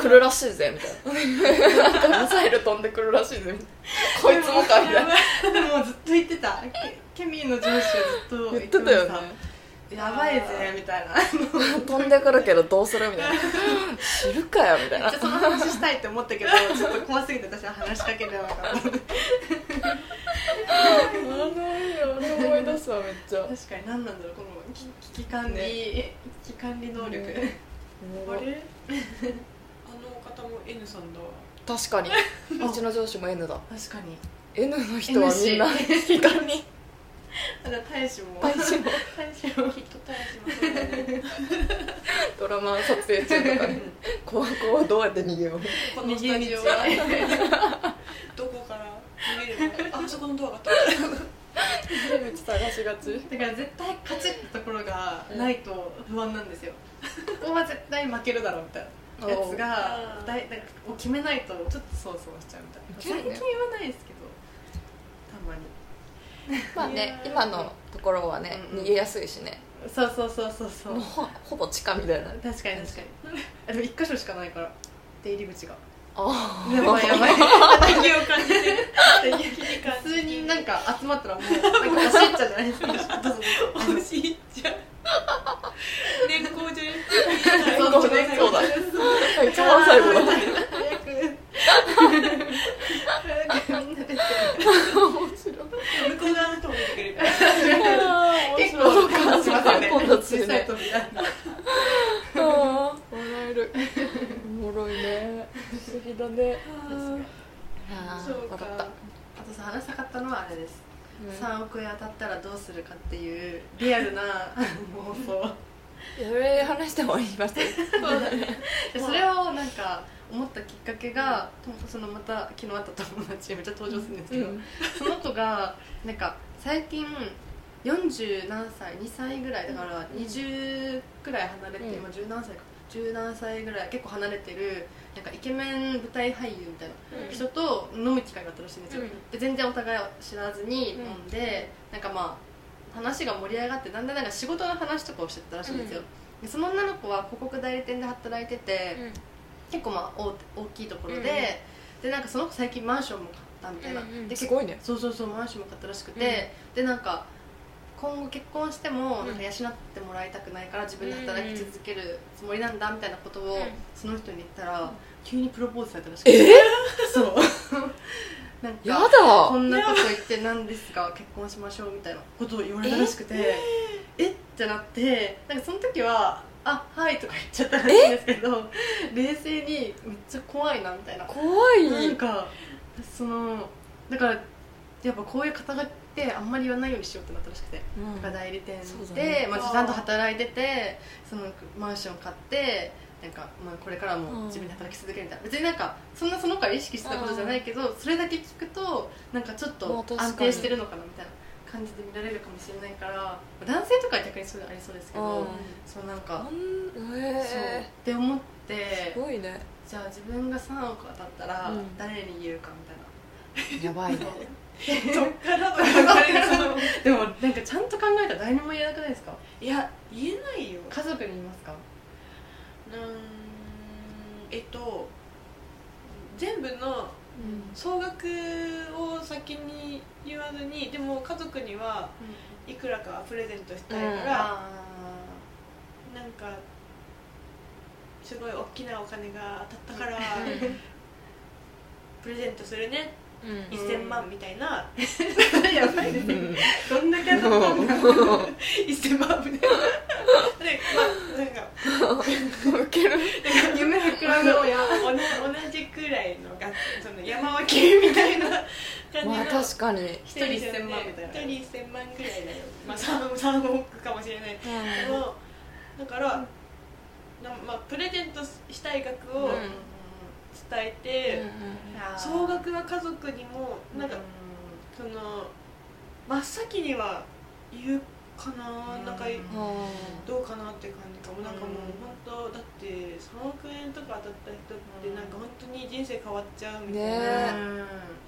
来るらしいぜみたいな。ミサイル飛んでくるらしいぜみたいな。こいつもかみたいな。でもずっと言ってたケケミーの上司はずっと言ってたよねやばいぜみたいな飛んでくるけどどうするみたいな。知るかよみたいな。めっちゃその話したいって思ったけどちょっと怖すぎて私は話しかけれなかった。確かあの思い出すわめっちゃ。に何なんだろうこの危危機管理、ね。危機管理能力、ねあれ？あの方も N さんだわ。確かに。うちの上司も N だ。確かに。N の人はみんな危機管理大使も。大使も。大使も。きっと大使も。ドラマ撮影中とかねこうこうどうやって逃げよう。このスタジオは。どこから逃げればあそこのドアがあった。めっちゃ探しがち。だから絶対勝ちってところがないと不安なんですよ、ここは絶対負けるだろうみたいなやつがだいなんか決めないとちょっとそわそわしちゃうみたいな。最近はないですけどまあね今のところはねうんうん。逃げやすいしね。そうそうそうそうそう。もうほほぼ地下みたいな。確かに確かに。あでも一箇所しかないから。出入り口が。あやばいやばい。敵を感じてる。普通になんか集まったらもうなんか走っちゃうじゃないですか。どうぞどうぞおしいちゃん 年功序列そうそうねそう。だ 一番最後だ 向こう側の人も出てくるから結構感じますよね今度つい。小さい。ね扉あ笑えるおもろい。ね不思議だねあそうかあとさ話したかったのはあれです、うん3億円当たったらどうするかってい。うリアルな妄想それ話してもらい。ますでそれをなんか思ったきっかけが、そのまた昨日会った友達めっちゃ登場するんですけど、その子がなんか最近40何歳2歳ぐらいだから20ぐらい離れて、うん。今10何歳か10何歳ぐらい結構離れてるなんかイケメン舞台俳優みたいな人と飲む機会があったらしいんですよ、うん。で全然お互い知らずに飲んで、なんかまあ話が盛り上がってだんだんなんか仕事の話とかをしてたらしいんですよ、でその女の子は広告代理店で働いてて、結構まあ大大きいところで、うんでなんかその子最近マンションも買ったみたいな、うんうんですごいね。そうそうそうマンションも買ったらしくて、でなんか今後結婚してもうん。なんか養ってもらいたくないから自分で働き続けるつもりなんだみたいなことをうんその人に言ったら急にプロポーズされたらしくて。え？そう。なんかやこだんなこと言って何ですか結婚しましょうみたいなことを言われたらしくて。え？ってなってなんかその時は「あはい」とか言っちゃったらしいんですけど冷静にめっちゃ怖いなみたいな。怖い。なんかそのだからやっぱこういう方がってあんまり言わないようにしようってなったらしくて、うん。代理店で、ね。まあ、ちゃんと働いててそのマンション買ってなんか、まあ、これからも自分で働き続けるみたいな。別になんかそんなその子は意識してたことじゃないけどそれだけ聞くとなんかちょっまあと安定してるのかなみたいな感じで見られるかもしれないから男性とかは逆にそういうのありそうですけど、うん。そうなんなか、んそうえって思ってすごいね。じゃあ自分が3億当たったらうん。誰に言うかみたいな。やばいね。そっからとか言われるその でもなんかちゃんと考えたら誰にも言えなくないですか？いや言えないよ。家族に言いますか？うーんえっと全部の総額を先に言わずにでも家族にはいくらかはプレゼントしたいから、あなんかすごい大きなお金が当たったから プレゼントするねうん。1000万みたいな、ー やばいですねどんだけ当たったんだ1000万みたいな。でまあなんか。夢膨らむ同じくらいのがその山分けみたいな感じの。まあ確かに。一人1000万みたいな。一人1000万ぐらいだよ。まあ 3, 3億かもしれない。けどだからなまあ、プレゼントしたい額をうん伝えて、総が額は家族にもなんか、その真っ先には言うかな、なんかどうかなって感じかも。なんかもう本当だって3億円とか当たった人ってなんか本当に人生変わっちゃうみたいな、ね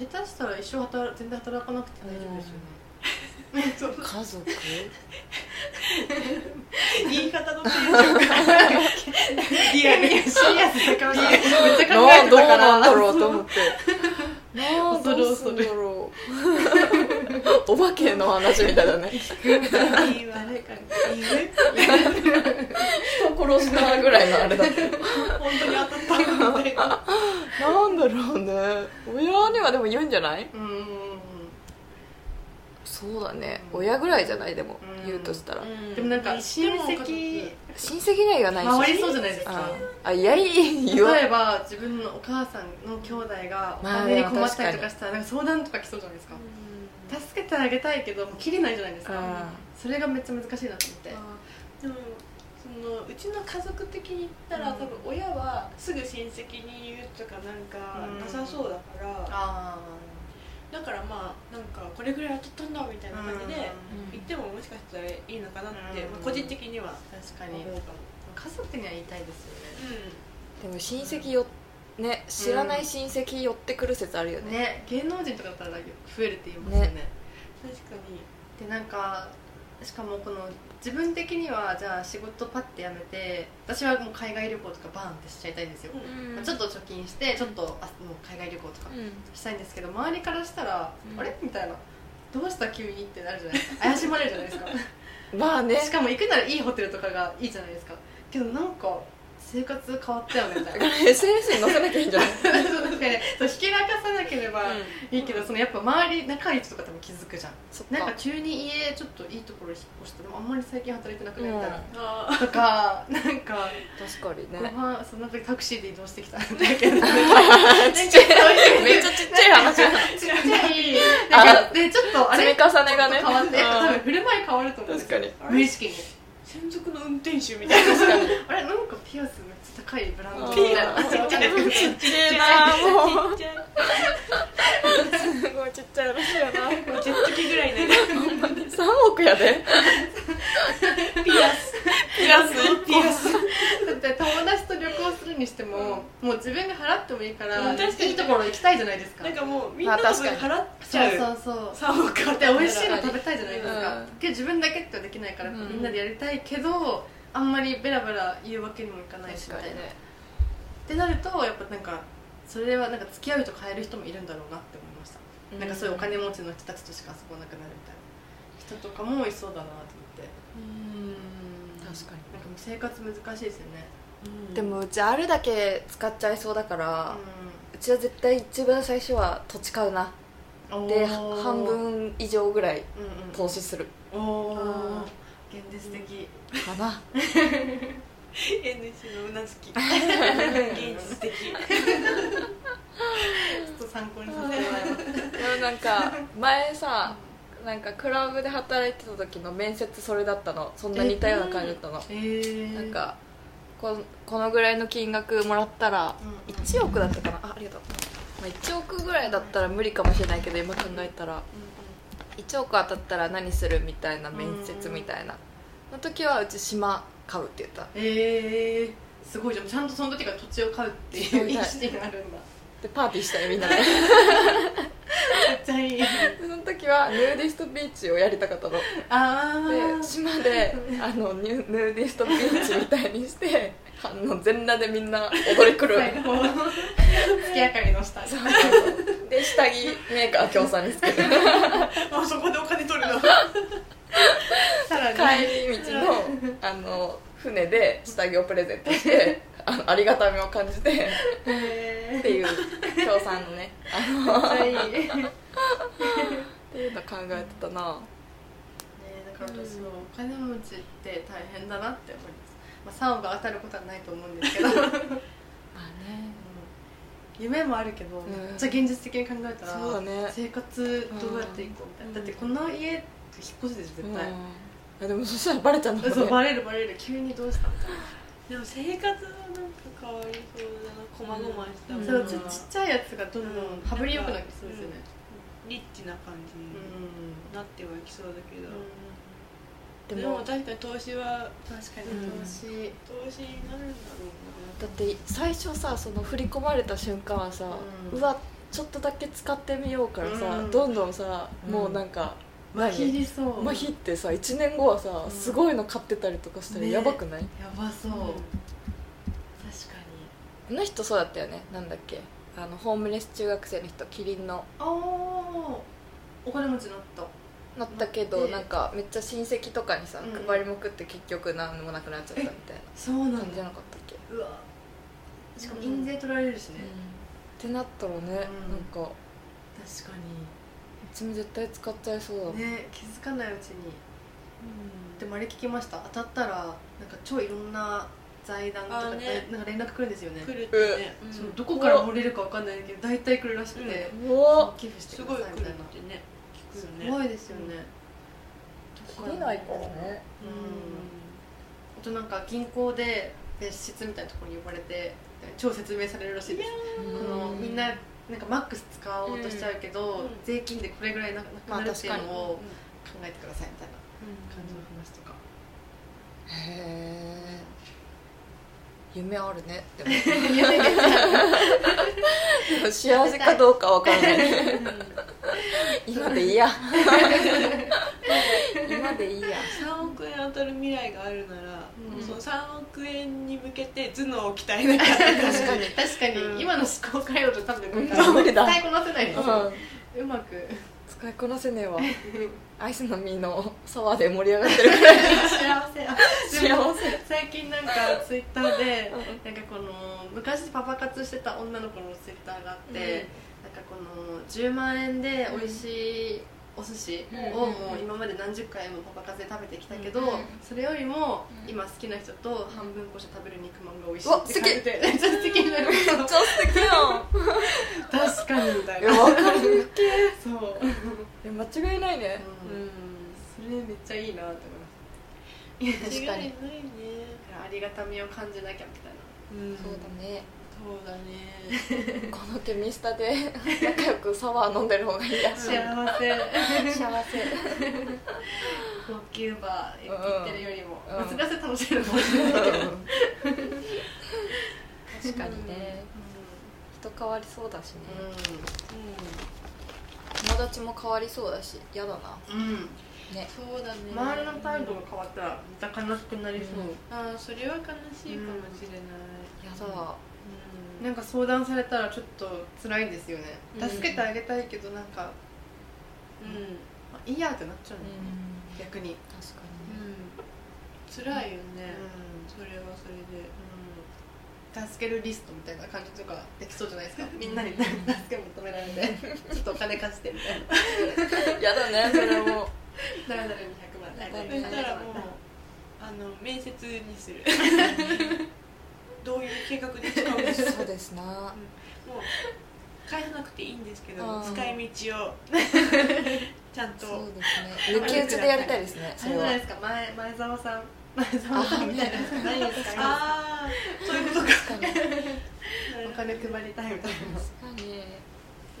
下手したら一生働全然働かなくて大丈夫ですよね家族？言い方のテンションがリアルに。シ リアスな顔してめっちゃ考えてなどうたからなんだろう。と思ってる。どうすんだろうお化けの話みたいだね。か人殺したぐらいのあれだった本当に当たったみたいななんだろうね。親にはでも言うんじゃない？うんそうだね。うん。親ぐらいじゃない？でもうん。言うとしたら。でもなんか言親戚親戚には言わないし。回りそうじゃないですか。ああいやいや例えば自分のお母さんの兄弟がおまあ金に困ったりとかしたらなんか相談とか来そうじゃないですか。うん。助けてあげたいけどもう切れないじゃないですか。うんそれがめっちゃ難しいなと思って。でもそのうちの家族的に言ったら、うん。多分親はすぐ親戚に言うとかなんかなさそうだから、あだからまあなんかこれぐらい当たったんだみたいな感じでうん。言ってももしかしたらいいのかなって、うん。まあ個人的には確かに。思うかも、家族には言いたいですよね。でも親戚よね知らない親戚寄ってくる説あるよね、ね芸能人とかだったら増えるって言いますよね。ね。確かに。でなんかしかもこの自分的にはじゃあ仕事パッてやめて私はもう海外旅行とかバーンってしちゃいたいんですよ、うん。まあちょっと貯金してちょっとあもう海外旅行とかしたいんですけど周りからしたら、うん。あれ？みたいな。どうした急にってなるじゃないですか。怪しまれるじゃないですか。まあね。しかも行くならいいホテルとかがいいじゃないですか。けどなんか生活変わったよねみたいな。SNS に載せなきゃいいんじゃない？そう確かに。ねそう引き流さなければいいけど、そのやっぱ周り仲いい人とか多分気づくじゃん。なんか急に家ちょっといいところ引っ越してでもあんまり最近働いてなくねみたいな、うん。あ とかなんか確かにごね飯その時タクシーで移動してきたんだけど。めっちゃちっちゃい話。ちっちゃいなんかでちょっとあれ？積み重ねがね。変わって、うん。多分振る舞い変わると思うんですよ。確か無意識に専属の運転手みたいな。あれなんかピアス高いブランド。あーみたいな。ちっちゃいちっちゃい。なもうちっちゃい。すごいちっちゃい。らしいやなジェット機ぐらい。の3億やでピアスピアスピアスだって友達と旅行するにしても、もう自分が払ってもい。いから、い。いところ行きたいじゃないですかなんかもうみんなの分払っちゃうそうそうそう3億あったでら美味しい。の食べたいじゃないですか、うんけど自分だけってはできないから、うんみんなでやりたい。けどあんまりベラベラ言うわけにもいかないしみたいな、ってなるとやっぱなんかそれはなんか付き合うと変える人もいるんだろうなって思いました、なんかそういうお金持ちの人たちとしか遊ばなくなるみたいな人とかもいそうだなと思って。確かなんかもう生活難しいですよね。にでもうちあるだけ使っちゃいそうだから、ううちは絶対一番最初は土地買うな。んで半分以上ぐらいうん投資する。うんおおあ現実的。かな。N 氏のうなずき。現実的。ちょっと参考にさせてもらいます。でもなんか前さなんかクラブで働いてた時の面接それだったの。そんな似たような感じだったの。えー、なんかここのぐらいの金額もらったらうん1億だったかな。あありがとう、まあ、1億ぐらいだったら無理かもしれないけど今考えたら1億当たったら何するみたいな面接みたいなの時はうち島買うって言った。ええ。ー、すごい。じゃんちゃんとその時から土地を買うっていう。意識があるんだ。でパーティーしたよみんなで。めっちゃいいでその時はヌーディストビーチをやりたかったの。あで島であのヌーディストビーチみたいにしてあの全裸でみんな踊り狂う。月明かりの下で下着メーカー協賛につけて あそこでお金取るの。さらに帰り道のあの船で下着をプレゼントしてあのありがたみを感じてへっていう協賛のねあのいい。ねっていうの考えてたな。だから私はお金持ちって大変だなって思います、まあ、3億当たることはないと思うんですけど。まあね夢もあるけど、ん。めっちゃ現実的に考えたらそうだね。生活どうやっていこうみたいな、だってこの家引っ越しでしょ絶対、うん。あでもそしたらバレちゃ うんだもバレるバレる。急にどうしたみたいなでも生活はなんか変わりそうだなこまごました。うん。そうちちっちゃいやつがどんどん羽振りよくなりそうですよね。リッチな感じにうん、なってはいきそうだけど、でもでも確かに投資は確かにうん。投資、投資になるんだろだって最初さその振り込まれた瞬間はさ、ううんわちょっとだけ使ってみようからさ、うん。どんどんさ、うん。もうなんかまひりそう。麻痺ってさ1年後はさ、うん。すごいの買ってたりとかしたらね。やばくない、やばそう、うな、確かあの人そうだったよねなんだっけ？あのホームレス中学生の人キリンの。にああお金持ちになった。なったけど、なんかめっちゃ親戚とかにさ、うん。配りまくって結局何もなくなっちゃったみたいそうなな感じじゃなかったっけ、うわしかも印税取られるしね、ってなったらね、なんか確かうちも絶対使っちゃいそうだね気づかないうちに。でもあれ聞きました？当たったらなんか超いろんな財団とかなんか連絡来るんですよね。来るってね、うん。そうどこから漏れるかわかんないけど大体来るらしくて、寄付してすくださいみたいなてね。聞くよすいですよね、切れないからね。あとなんか銀行で別室みたいなところに呼ばれて超説明されるらしいです。このみんななんかマックス使おうとしちゃうけど、うん。税金でこれぐらいななくなるっていうのまあを考えてくださいみたいな。感じの話とか、へえ夢あるね。でもでも幸せかどうかわからない。今でい。い や今でいいや。3億円当たる未来があるなら、うん。その3億円に向けて頭脳を鍛えなきゃ確かに。確かに、うん。今の思考回路と多分うん。無理だ使いこなせないですよ、うん。うまく。使いこなせねえわ。アイスの実の沢で盛り上がってるくらい。幸せ。あ 幸せ。最近なんかツイッターでなんかこの昔パパ活してた女の子のツイッターがあって、うん。なんかこの10万円で美味しいお寿司をもう今まで何十回もパパ活で食べてきたけど、うんそれよりもうん。今好きな人と半分こして食べる肉まんが美味しいって感じでめっちゃ素敵になるめっちゃ素敵。やん確かにみたいいやなわかる。そう、間違いないね。うん。それめっちゃいいなって思いま確かに。違いないね。ありがたみを感じなきゃみたいな。うん。そうだねそうだね。このケミスタで仲良くサワー飲んでる方がいいや。幸せ。幸せ。高級バー行ってるよりもうん。難しい楽しめるかもしれないけど。確かにね。人変わりそうだしね。友達も変わりそうだし嫌だな。うん、うん、ね。そうだね。周りの態度が変わったらまた悲しくなりそう、ああそれは悲しいかもしれない。うんなんか相談されたらちょっと辛いんですよね、うん。助けてあげたいけどなんか、うん。まあ、いいやってなっちゃううの、ん。逆に、確か辛いよね。それはそれで。助けるリストみたいな感じとかできそうじゃないですか。みんなに 助け求められて。ちょっとお金貸してみたいな。に嫌だねそれも。誰々に100万。誰々そに100したらもう万あの面接にするどういう計画で使うんですか？そうですな。もう返さなくていいんですけどうん。使い道を。ちゃんと。そうですね。抜き打ちでやりたいですねあれじゃそですか。前前澤さん。前澤さんみたいなですか？ああそういうことか。お金配りたいみたいなかに。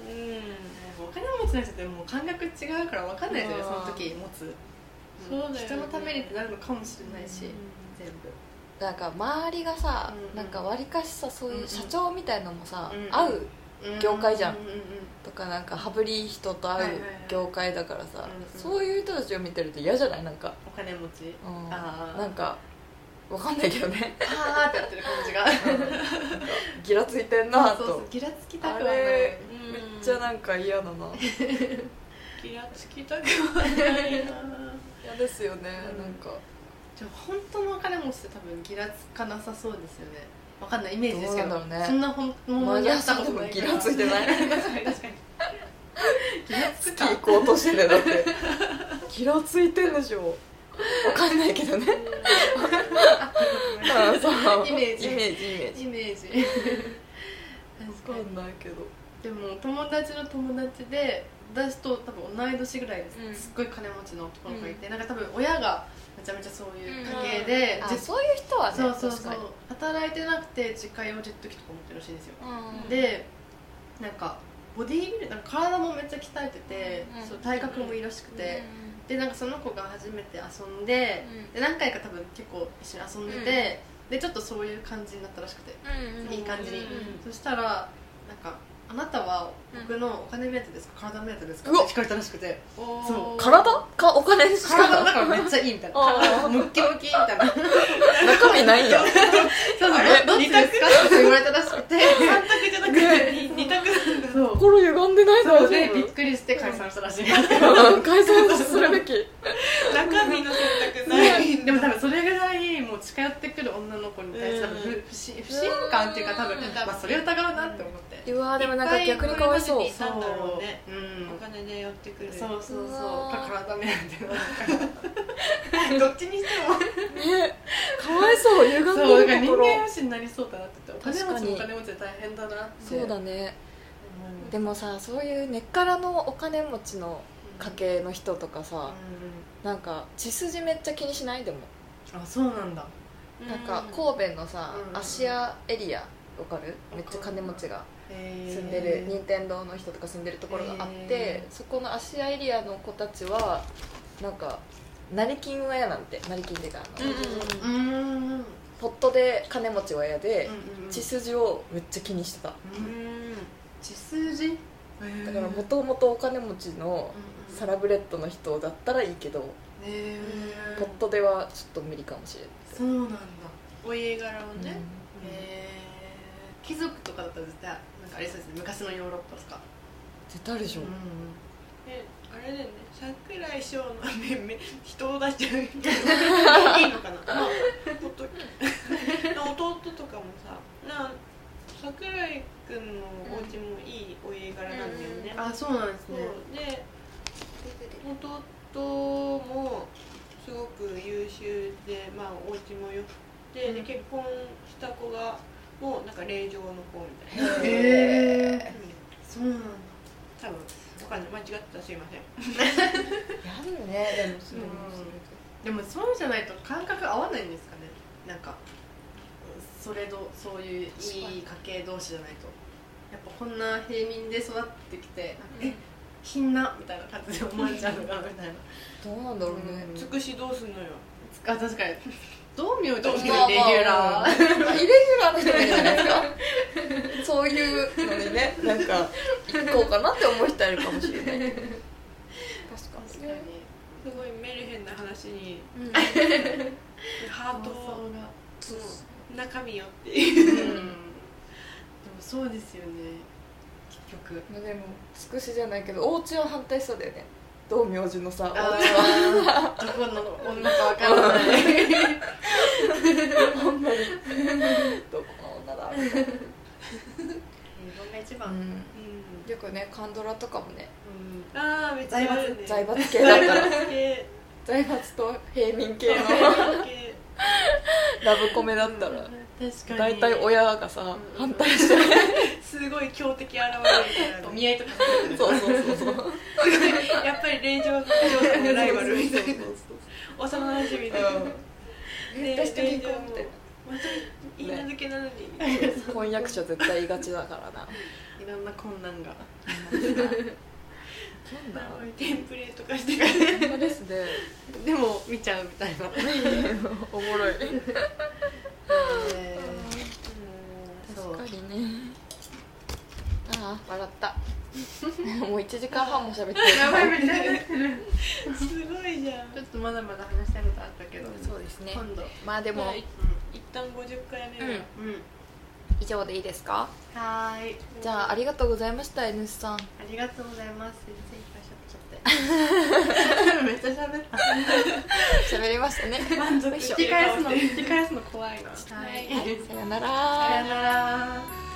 うんお金持ちの人ってもう感覚違うから分かんないですよねそうんの時持つ。そうだよね。人のためにってなるのかもしれないし全部なんか周りがさ、うんなんかわりかしさそういう社長みたいのもさ、うん会う業界じゃん。うううとかなんか羽振り人と会う業界だからさ、そういう人たちを見てると嫌じゃない？なんか、お金持ち。うん、なんかわかんないけどね。パーってやってる感じが。ギラついてんなそうそうそうとギラつきたあくはない。めっちゃなんか嫌だな。気がつきたくはないな。嫌ですよね、うん。なんかじゃあ本当のお金持ちって多分ギラつかなさそうですよね。わかんないイメージですけど。ね。そんな本物マに会ったことない。ギラついてない。確かに。確かに。ギラつくか。月行こうとしてんだってギラついてんでしょ。わかんないけどね。あそう。イメージ。イメージイメージ。イメージ。かんないけど。でも友達の友達で私と多分同い年ぐらいです、うん。すっごい金持ちの男の子がいて、なんか多分親がめちゃめちゃそういう家系うん。で、じあそういう人はねそうそうそう。働いてなくて実家用ジェット機とか持ってるらしいんですよ、うんでなんかボディービルなんか体もめっちゃ鍛えてて、うんそう体格もいいらしくて、でなんかその子が初めて遊んで,、うんで何回か多分結構一緒に遊んでて、でちょっとそういう感じになったらしくて、うんうんいい感じに、うん。そしたらなんか「あなたは僕のお金目当てですか？体目当てですか?」って聞かれたらしくて。そう。体？かお金しか？体だからめっちゃいいみたいな。体ムッキムキみたいな。中身ないん。やそうあれ？どっちですか？って言われたらしくて。三択じゃなくて 二二択。なんだそう心歪んでないそう。でびっくりして解散したらしい。解散するべき。中身の選択ない。でも多分それぐらいもう近寄ってくる女の子に対して多分不うん不信不信感っていうか多分うん。まあそれ疑うなって思って。うわでもなんか逆にかわいそう。いっぱいこれまでにいたんだろうね。う。んお金で寄ってくる。そうそうそう。うわーか体目当てのどっちにしても。ね。かわいそう歪んそうだから人間不信になりそうだなって。言ってお金持ちお金持ちで大変だなって。そうだね。うん。でもさそういう根っからのお金持ちの家系の人とかさ、うなんか血筋めっちゃ気にしない？でも、んあそうなんだ。なんか神戸のさ、うん。芦屋エリアわかる？めっちゃ金持ちが住住んでる任天堂の人とか住んでるところがあってそこの芦屋エリアの子たちはなんか成金親なんて成金っていうかあの、うんうんうん。うんポットで金持ち親で、うん血筋をめっちゃ気にしてた。ううん。ん血筋？だからもともとお金持ちのサラブレッドの人だったらいいけど、ポットではちょっと無理かもしれない。そうなんだ。お家柄をね、へー。貴族とかだったら絶対あれそうですね昔のヨーロッパですか？絶対あるでしょ、えあれだよね。桜井翔の面々人を出しちゃうけど いいのかな、まあ、ほっと弟とかもさな桜井君のお家もいいお家柄なんだよね、あそうなんですそうねで弟もすごく優秀でまあお家も良くて、で結婚した子がもうなんか霊場の子みたいな、へえうん。そうなんだ多分わかんない。間違ってたらすいません。やるね。でもそれもそれででもそうじゃないと感覚合わないんですかね。なんかそれどそういういい家系同士じゃないと。やっぱこんな平民で育ってきてえ品なみたいな感じで思われちゃうのかみたいな。どうなんだろうね。うん。つくしどうすんのよ。あ確かに道明とレギまあまあュラー。イレギュラーの人もいるじゃないですか？そういうのにねなんか行こうかなって思う人いるかもしれない。確かに。確かにすごいメルヘンな話にうん。ハート中身よっていう。うん。でもそうですよね結局。まあでもつくしじゃないけどお家は反対そうだよね道明寺のさどこの女かわからない。ほんまにどこの女だ。みたいな日本が一番、うん。うん。よくねカンドラとかもね。ああめっちゃ財閥系。だったら系。財閥と平民系の。系。ラブコメだったら大体親がさん。反対して。すごい強敵現れるみたいなお見合いとかそうそうそう。そうやっぱり令嬢嬢さんのライバルみたいな。幼馴染みたいな。絶対して結婚みたいまたいい名付けなのに。みたいなな婚約者絶対言いがちだからな。いろんな困難が。なんだテンプレート化してる。ほんまですね。でも見ちゃうみたいな。おもろい確かにね。ああ。笑った。もう1時間半も喋ってる。やばいめっちゃ出てる。すごいじゃん。ちょっとまだまだ話したいことあったけどそうですね。今度。まあでもはい一旦50回目はうん。うん。以上でいいですか？はーい。じゃあありがとうございました N さん。ありがとうございます めっちゃ喋った。喋りましたね。満足。引き返すの引き返すの怖いな。はい。さよなら。さよなら